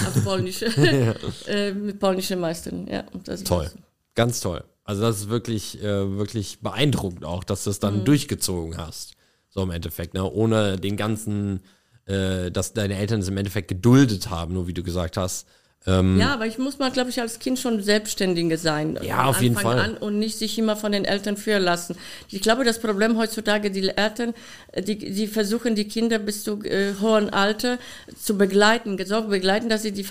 auf Polnisch, äh, mit polnischen Meistern. Ja, Toll. war's. Ganz toll. Also das ist wirklich, äh, wirklich beeindruckend auch, dass du es Mhm. dann durchgezogen hast. So im Endeffekt, ne? Ohne den ganzen, äh, dass deine Eltern es im Endeffekt geduldet haben, nur wie du gesagt hast. Ähm, Ja, aber ich muss mal, glaube ich, als Kind schon Selbstständiger sein. Ja, auf jeden Fall. An und nicht sich immer von den Eltern führen lassen. Ich glaube, das Problem heutzutage, die Eltern, äh, die, die versuchen, die Kinder bis zu äh, hohen Alter zu begleiten, so begleiten, dass sie die,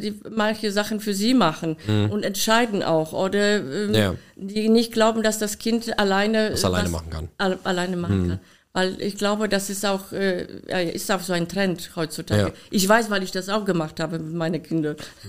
die manche Sachen für sie machen und entscheiden auch. Oder ähm, Mhm. Ja. die nicht glauben, dass das Kind alleine Was alleine machen kann. Mhm. Al alleine machen kann. Weil ich glaube, das ist auch, äh, ja, ist auch so ein Trend heutzutage. Ja. Ich weiß, weil ich das auch gemacht habe mit meinen Kindern.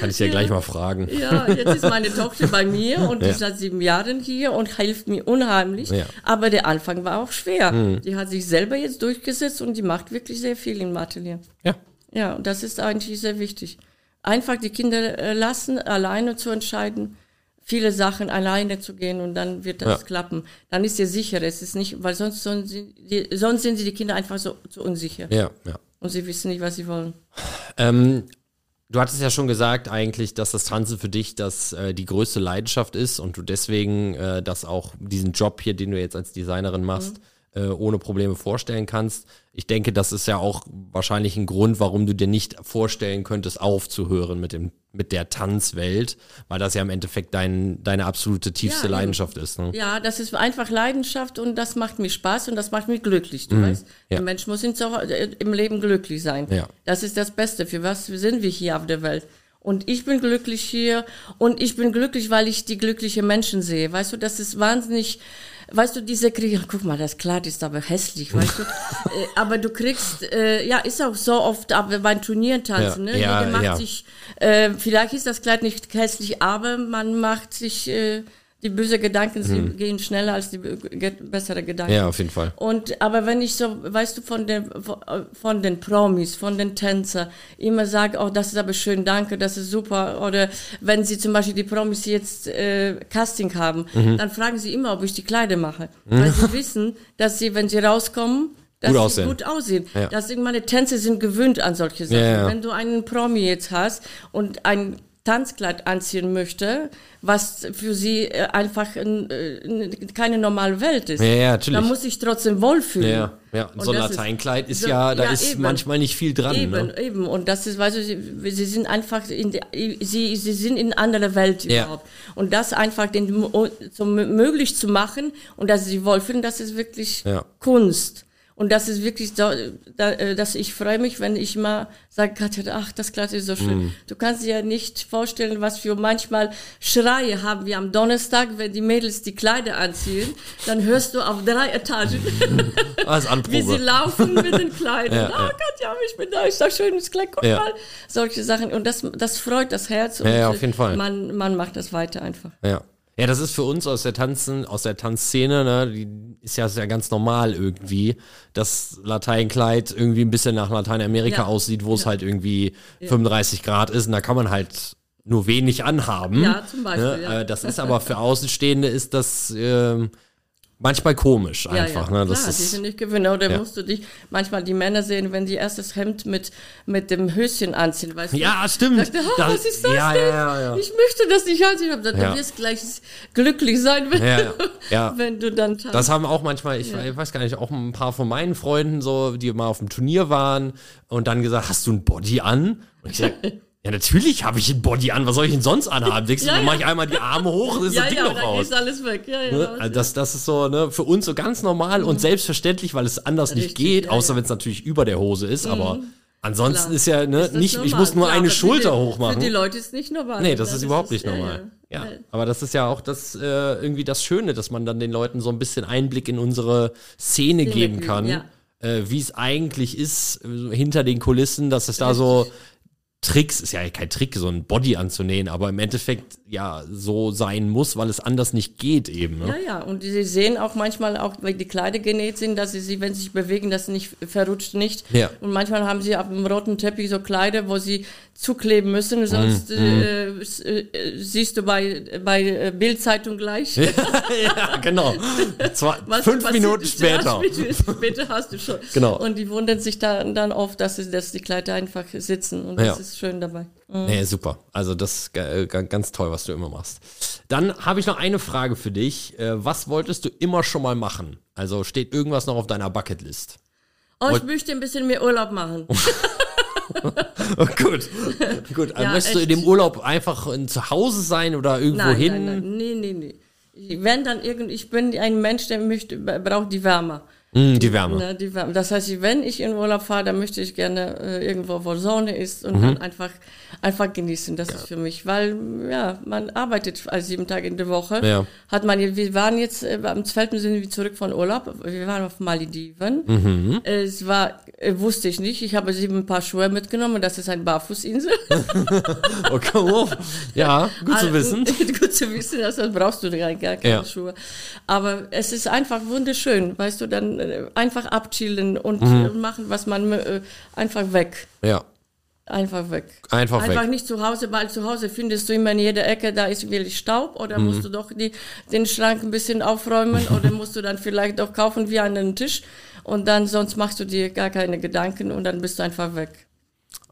Kann ich dir gleich mal fragen. Ja, jetzt ist meine Tochter bei mir und die ist seit sieben Jahren hier und hilft mir unheimlich. Ja. Aber der Anfang war auch schwer. Die hat sich selber jetzt durchgesetzt und die macht wirklich sehr viel im Atelier. Ja. Ja, und das ist eigentlich sehr wichtig. Einfach die Kinder äh, lassen, alleine zu entscheiden, viele Sachen alleine zu gehen und dann wird das Ja. klappen. Dann ist ihr sicher. Es ist nicht, weil sonst, sonst, sind die, sonst sind sie die Kinder einfach so, so unsicher. Ja, ja. Und sie wissen nicht, was sie wollen. Ähm, du hattest ja schon gesagt eigentlich, dass das Tanzen für dich das äh, die größte Leidenschaft ist und du deswegen äh, das auch diesen Job hier, den du jetzt als Designerin machst, äh, ohne Probleme vorstellen kannst. Ich denke, das ist ja auch wahrscheinlich ein Grund, warum du dir nicht vorstellen könntest, aufzuhören mit dem mit der Tanzwelt, weil das ja im Endeffekt dein, deine absolute tiefste eben. Leidenschaft ist. Ne? Ja, das ist einfach Leidenschaft und das macht mir Spaß und das macht mich glücklich, du weißt. Mhm. Ja. Der Mensch muss in, im Leben glücklich sein. Ja. Das ist das Beste. Für was sind wir hier auf der Welt? Und ich bin glücklich hier und ich bin glücklich, weil ich die glücklichen Menschen sehe. Weißt du, das ist wahnsinnig, weißt du, diese Kriege, guck mal, das Kleid ist aber hässlich, weißt du. äh, aber du kriegst, äh, ja, ist auch so oft aber bei Turnieren tanzen, Ja, ne? ja, Jeder macht ja. sich, äh, vielleicht ist das Kleid nicht hässlich, aber man macht sich, äh, die böse Gedanken sie gehen schneller als die be- ge bessere Gedanken. Mhm. Ja, auf jeden Fall. Und aber wenn ich so, weißt du, von den von den Promis, von den Tänzer immer sage, oh, das ist aber schön, danke, das ist super. Oder wenn sie zum Beispiel die Promis jetzt äh, Casting haben, Mhm. dann fragen sie immer, ob ich die Kleider mache, weil sie wissen, dass sie, wenn sie rauskommen dass Gut sie aussehen. gut aussehen. Ja. Das sind meine Tänze sind gewöhnt an solche Sachen. Ja, ja. Wenn du einen Promi jetzt hast und ein Tanzkleid anziehen möchte, was für sie äh, einfach äh, keine normale Welt ist. Ja, ja, natürlich. Da muss ich trotzdem wohlfühlen. Ja, ja. Und So ein ist- Lateinkleid ist so- ja, da ja, ist eben. manchmal nicht viel dran. Eben, Ne? eben. Und das ist, weißt du, sie, sie sind einfach in der, sie, sie sind in anderer Welt Ja. überhaupt. Und das einfach den, so möglich zu machen und dass sie wohlfühlen, das ist wirklich. Kunst. Und das ist wirklich so, da, äh, dass ich freue mich, wenn ich mal sage, Katja, ach, das Kleid ist so schön. Mhm. Du kannst dir ja nicht vorstellen, was für manchmal Schreie haben wir am Donnerstag, wenn die Mädels die Kleider anziehen, dann hörst du auf drei Etagen, Als wie sie laufen mit den Kleidern. Ja, ah, ja. Katja, ich bin da, ist doch schönes Kleid, guck Ja. mal. Solche Sachen. Und das, das freut das Herz. Und Ja, ja, auf jeden Fall. Man, man macht das weiter einfach. Ja. Ja, das ist für uns aus der Tanzen, aus der Tanzszene, ne, die ist ja sehr ganz normal irgendwie, dass Lateinkleid irgendwie ein bisschen nach Lateinamerika Ja. aussieht, wo es halt irgendwie 35 Grad ist und da kann man halt nur wenig anhaben. Ja, zum Beispiel, Ne? ja. Äh, Das ist aber für Außenstehende ist das ähm, manchmal komisch einfach. ja, ne? Das klar, die ist, sind nicht gewöhnt. Oder Ja. musst du dich manchmal die Männer sehen, wenn die erst das Hemd mit, mit dem Höschen anziehen, weißt du? ja, stimmt. Sagt er, oh, Da- was ist das ja, denn? ja, ja, ja. Ich möchte das nicht anziehen. Gesagt, Ja. Du wirst gleich glücklich sein, wenn, Ja, ja, ja. wenn du dann tanzt. Das haben auch manchmal, ich weiß gar nicht, auch ein paar von meinen Freunden so, die mal auf dem Turnier waren und dann gesagt, hast du ein Body an? Und ich sag, ja, natürlich habe ich ein Body an, was soll ich denn sonst anhaben? Denkst du, Ja, dann ja. mache ich einmal die Arme hoch und ist ja, das Ding ja, noch dann raus. ist alles weg. Ja, ja, Ne? Also das, das ist so ne, für uns so ganz normal und selbstverständlich, weil es anders nicht Mhm. Richtig, geht, ja, außer. Mhm. wenn es natürlich über der Hose ist, aber ansonsten Klar. ist ja ne, Ist das nicht, ich normal? muss nur Klar, eine Schulter die, hochmachen. Für die Leute ist nicht normal. Nee, das Ja, ist überhaupt nicht ja, normal. Ja, Ja. aber das ist ja auch das äh, irgendwie das Schöne, dass man dann den Leuten so ein bisschen Einblick in unsere Szene geben geben, kann, ja. äh, wie es eigentlich ist äh, hinter den Kulissen, dass es da so Tricks, ist ja kein Trick, so ein Body anzunähen, aber im Endeffekt ja so sein muss, weil es anders nicht geht eben. Ne? Ja, ja, und sie sehen auch manchmal, auch weil die Kleider genäht sind, dass sie, sie wenn sie sich bewegen, das nicht verrutscht nicht. Ja. Und manchmal haben sie auf dem roten Teppich so Kleider, wo sie zukleben müssen, sonst äh, s- äh, siehst du bei, bei äh, Bildzeitung gleich. ja, genau. Zwar was fünf Minuten später. Ja, später, hast du schon. Genau. Und die wundern sich dann, dann oft, dass, sie, dass die Kleider einfach sitzen. Und das Ja. ist schön dabei. Nee, super. Also das ga- ganz toll, was du immer machst. Dann habe ich noch eine Frage für dich. Äh, Was wolltest du immer schon mal machen? Also steht irgendwas noch auf deiner Bucketlist? Oh, ich Wollt- möchte ein bisschen mehr Urlaub machen. Oh, gut. gut. Ja, Möchtest du in echt. dem Urlaub einfach in, zu Hause sein oder irgendwo Nein, hin? nein, nein, nee, nee, nee. Ich- Wenn dann irgend, ich bin ein Mensch, der möchte, braucht die Wärme. Hm, die Wärme. Ne, die Wärme. Das heißt, wenn ich in Urlaub fahre, dann möchte ich gerne äh, irgendwo, wo Sonne ist Mhm. und dann einfach, einfach genießen. Das ist für mich, weil, ja, man arbeitet also sieben Tage in der Woche. Ja. Hat man, wir waren jetzt, äh, am 12. sind wir zurück von Urlaub. Wir waren auf Malediven. Mhm. Es war, äh, wusste ich nicht. Ich habe sieben Paar Schuhe mitgenommen. Das ist ein Barfußinsel. Okay, oh. Ja, gut zu Also, wissen. gut zu wissen, das brauchst du gar, gar keine Ja. Schuhe. Aber es ist einfach wunderschön, weißt du, dann äh, einfach abchillen und Mhm. machen, was man äh, einfach weg. Ja, Einfach weg. Einfach Einfach weg. nicht zu Hause, weil zu Hause findest du immer in jeder Ecke, da ist wirklich Staub oder Mhm. musst du doch die, den Schrank ein bisschen aufräumen oder musst du dann vielleicht doch kaufen wie einen Tisch und dann sonst machst du dir gar keine Gedanken und dann bist du einfach weg.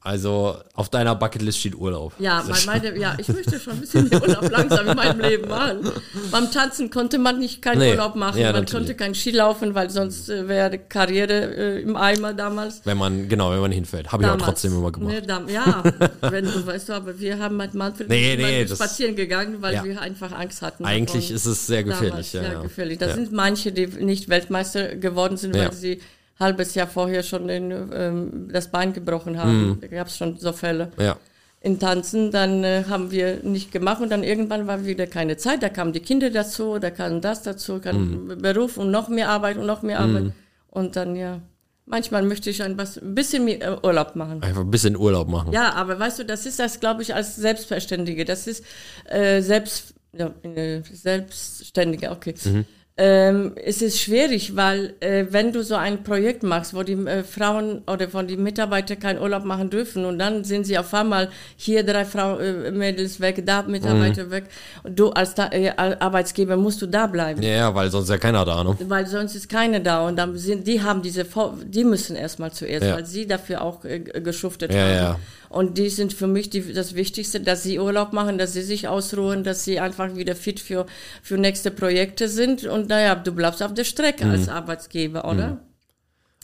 Also auf deiner Bucketlist steht Urlaub. Ja, mein, meine, ja, ich möchte schon ein bisschen mehr Urlaub langsam in meinem Leben machen. Beim Tanzen konnte man nicht keinen Nee, Urlaub machen, ja, man natürlich. konnte kein Ski laufen, weil sonst äh, wäre Karriere äh, im Eimer damals. Wenn man, genau, wenn man hinfällt. Habe ich auch trotzdem immer gemacht. Ne, dam ja, wenn du weißt du, aber wir haben mit Manfred Nee, nee, das- spazieren gegangen, weil Ja. wir einfach Angst hatten. Eigentlich davon. ist es sehr gefährlich. Damals, ja, ja, gefährlich. Da sind manche, die nicht Weltmeister geworden sind, weil sie halbes Jahr vorher schon den, ähm, das Bein gebrochen haben. Da gab es schon so Fälle ja. in Tanzen, dann äh, haben wir nicht gemacht und dann irgendwann war wieder keine Zeit. Da kamen die Kinder dazu, da kam das dazu, kam Mhm. Beruf und noch mehr Arbeit und noch mehr Arbeit. Und dann ja, manchmal möchte ich ein bisschen mehr äh, Urlaub machen. Einfach ein bisschen Urlaub machen. Ja, aber weißt du, das ist das, glaube ich, als Selbstverständige. Das ist äh, selbst, ja, äh, Selbstständige, okay. Mhm. Ähm, es ist schwierig, weil äh, wenn du so ein Projekt machst, wo die äh, Frauen oder von die Mitarbeiter keinen Urlaub machen dürfen und dann sind sie auf einmal hier drei Frau, äh, Mädels weg, da Mitarbeiter mhm. weg und du als da, äh, Arbeitsgeber musst du da bleiben. Ja, weil sonst ist ja keiner da, ne? Weil sonst ist keiner da und dann sind die haben diese, die müssen erstmal zuerst, ja. weil sie dafür auch äh, geschuftet ja, haben. Ja. Und die sind für mich die, das Wichtigste, dass sie Urlaub machen, dass sie sich ausruhen, dass sie einfach wieder fit für, für nächste Projekte sind. Und naja, du bleibst auf der Strecke mhm. als Arbeitsgeber, oder? Mhm.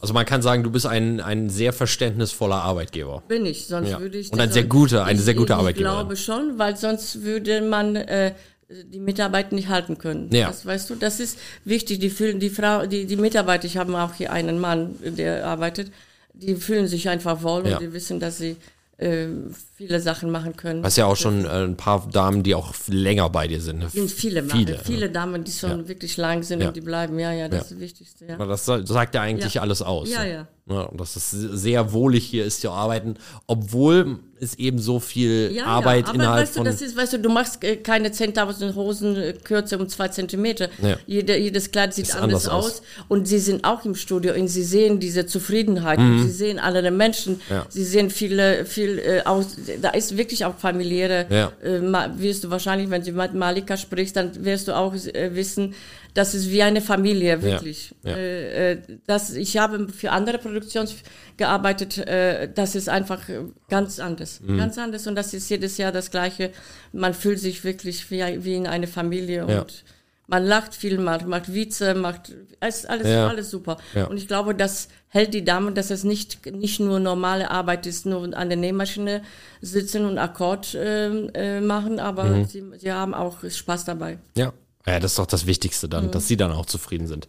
Also man kann sagen, du bist ein, ein sehr verständnisvoller Arbeitgeber. Bin ich, sonst ja. würde ich. Und ein sehr guter, eine sehr gute Arbeitgeber. Ich glaube schon, weil sonst würde man äh, die Mitarbeiter nicht halten können. Ja. Das weißt du, das ist wichtig. Die fühlen die Frau, die, die Mitarbeiter, ich habe auch hier einen Mann, der arbeitet, die fühlen sich einfach wohl ja. und die wissen, dass sie äh, viele Sachen machen können. Hast ja auch schon äh, ein paar Damen, die auch länger bei dir sind. Ne? Sind viele, viele, viele Damen, die schon ja. wirklich lang sind ja. und die bleiben. Ja, ja, das ja. ist das Wichtigste. Ja. Das sagt ja eigentlich alles aus. Ja, ja. Ja, und dass es sehr wohlig hier ist zu arbeiten, obwohl es eben so viel ja, Arbeit ja, aber innerhalb weißt du, von. Das ist, weißt du, du machst äh, keine 10.000 Hosen äh, kürzer um zwei Zentimeter. Ja. Jede, jedes Kleid sieht anders, anders aus. aus. Und sie sind auch im Studio und sie sehen diese Zufriedenheit. Mhm. sie sehen alle Menschen. Ja. Sie sehen viele, viel äh, aus. Da ist wirklich auch familiäre. Ja. Äh, wirst du wahrscheinlich, wenn du mit Malika sprichst, dann wirst du auch äh, wissen, das ist wie eine Familie, wirklich. Ja, ja. Äh, äh, das, ich habe für andere Produktionen gearbeitet, äh, das ist einfach ganz anders. Mhm. Ganz anders und das ist jedes Jahr das Gleiche. Man fühlt sich wirklich wie, wie in eine Familie und man lacht viel, macht, macht Witze, macht alles, alles, ja. alles super. Ja. Und ich glaube, das hält die Damen, dass es nicht, nicht nur normale Arbeit ist, nur an der Nähmaschine sitzen und Akkord äh, äh, machen, aber mhm. sie, sie haben auch Spaß dabei. Ja, ja, das ist doch das Wichtigste dann, mhm. dass sie dann auch zufrieden sind.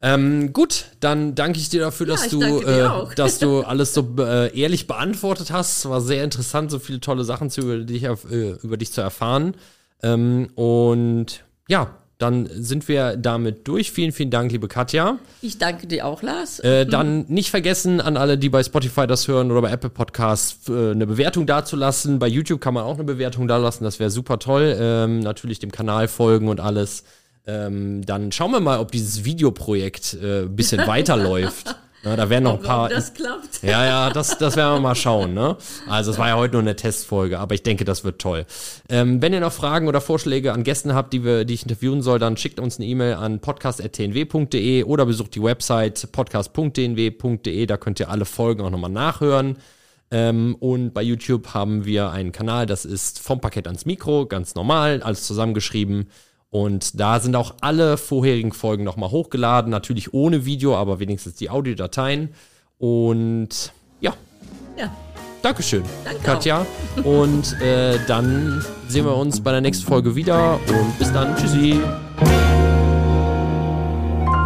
Ähm, gut, dann danke ich dir dafür, dass ja, du, äh, dass du alles so äh, ehrlich beantwortet hast. Es war sehr interessant, so viele tolle Sachen zu, über, dich, äh, über dich zu erfahren. Ähm, und ja, dann sind wir damit durch. Vielen, vielen Dank, liebe Katja. Ich danke dir auch, Lars. Äh, dann nicht vergessen, an alle, die bei Spotify das hören oder bei Apple Podcasts, äh, eine Bewertung dazulassen. Bei YouTube kann man auch eine Bewertung dalassen. Das wäre super toll. Ähm, natürlich dem Kanal folgen und alles. Ähm, dann schauen wir mal, ob dieses Videoprojekt äh, ein bisschen weiterläuft. Na, da werden noch ein paar. Das klappt. Ja, ja, das, das werden wir mal schauen. Ne? Also, es war ja heute nur eine Testfolge, aber ich denke, das wird toll. Ähm, wenn ihr noch Fragen oder Vorschläge an Gästen habt, die, wir, die ich interviewen soll, dann schickt uns eine E-Mail an podcast.tnw.de oder besucht die Website podcast.tnw.de. Da könnt ihr alle Folgen auch nochmal nachhören. Ähm, und bei YouTube haben wir einen Kanal, das ist vom Paket ans Mikro, ganz normal, alles zusammengeschrieben. Und da sind auch alle vorherigen Folgen nochmal hochgeladen, natürlich ohne Video, aber wenigstens die Audiodateien. Und ja. Ja. Dankeschön, Danke Katja. Auch. Und äh, dann sehen wir uns bei der nächsten Folge wieder und bis dann. Tschüssi.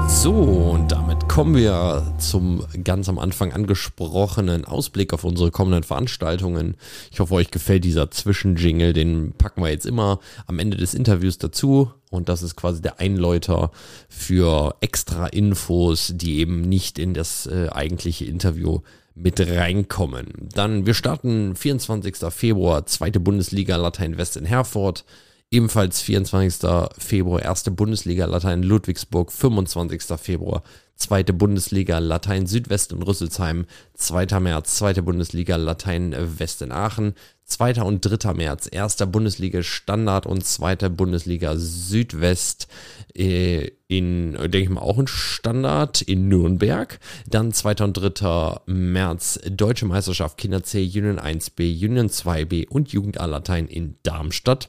So, und damit kommen wir zum ganz am Anfang angesprochenen Ausblick auf unsere kommenden Veranstaltungen. Ich hoffe, euch gefällt dieser Zwischenjingle. Den packen wir jetzt immer am Ende des Interviews dazu. Und das ist quasi der Einläuter für extra Infos, die eben nicht in das äh, eigentliche Interview mit reinkommen. Dann, wir starten 24. Februar, zweite Bundesliga Latein West in Herford. Ebenfalls 24. Februar, erste Bundesliga Latein Ludwigsburg, 25. Februar, zweite Bundesliga Latein Südwest in Rüsselsheim, 2. März, zweite Bundesliga Latein West in Aachen, 2. und 3. März, erster Bundesliga Standard und zweite Bundesliga Südwest äh, in, denke ich mal, auch ein Standard in Nürnberg. Dann 2. und 3. März Deutsche Meisterschaft Kinder C Union 1b, Union 2b und Jugend A Latein in Darmstadt.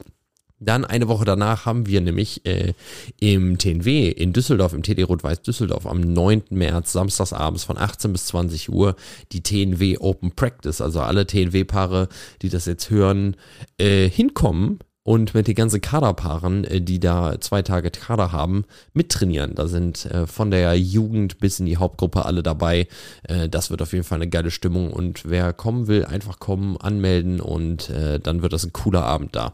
Dann eine Woche danach haben wir nämlich äh, im TNW in Düsseldorf, im TD Rot-Weiß Düsseldorf am 9. März, samstagsabends von 18 bis 20 Uhr, die TNW Open Practice. Also alle TNW-Paare, die das jetzt hören, äh, hinkommen und mit den ganzen Kaderpaaren, äh, die da zwei Tage Kader haben, mittrainieren. Da sind äh, von der Jugend bis in die Hauptgruppe alle dabei. Äh, das wird auf jeden Fall eine geile Stimmung und wer kommen will, einfach kommen, anmelden und dann wird das ein cooler Abend da.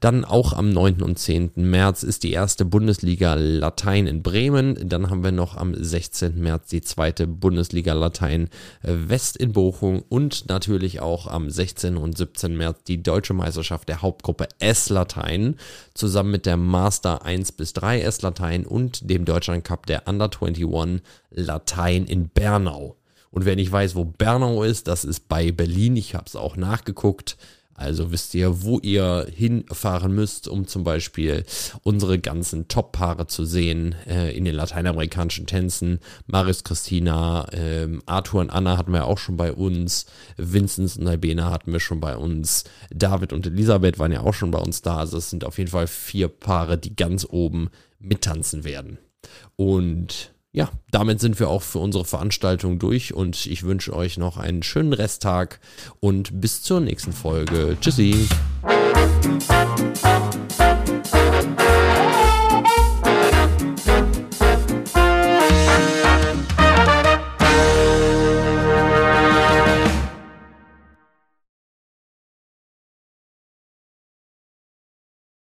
Dann auch am 9. und 10. März ist die erste Bundesliga Latein in Bremen. Dann haben wir noch am 16. März die zweite Bundesliga Latein West in Bochum und natürlich auch am 16. und 17. März die deutsche Meisterschaft der Hauptgruppe S S-Latein zusammen mit der Master 1 bis 3 S-Latein und dem Deutschland Cup der Under 21 Latein in Bernau. Und wer nicht weiß, wo Bernau ist, das ist bei Berlin. Ich habe es auch nachgeguckt. Also wisst ihr, wo ihr hinfahren müsst, um zum Beispiel unsere ganzen Top-Paare zu sehen äh, in den lateinamerikanischen Tänzen. Marius Christina, ähm, Arthur und Anna hatten wir auch schon bei uns. Vinzenz und Albena hatten wir schon bei uns. David und Elisabeth waren ja auch schon bei uns da. Also es sind auf jeden Fall vier Paare, die ganz oben mittanzen werden. Und ja, damit sind wir auch für unsere Veranstaltung durch und ich wünsche euch noch einen schönen Resttag und bis zur nächsten Folge. Tschüssi.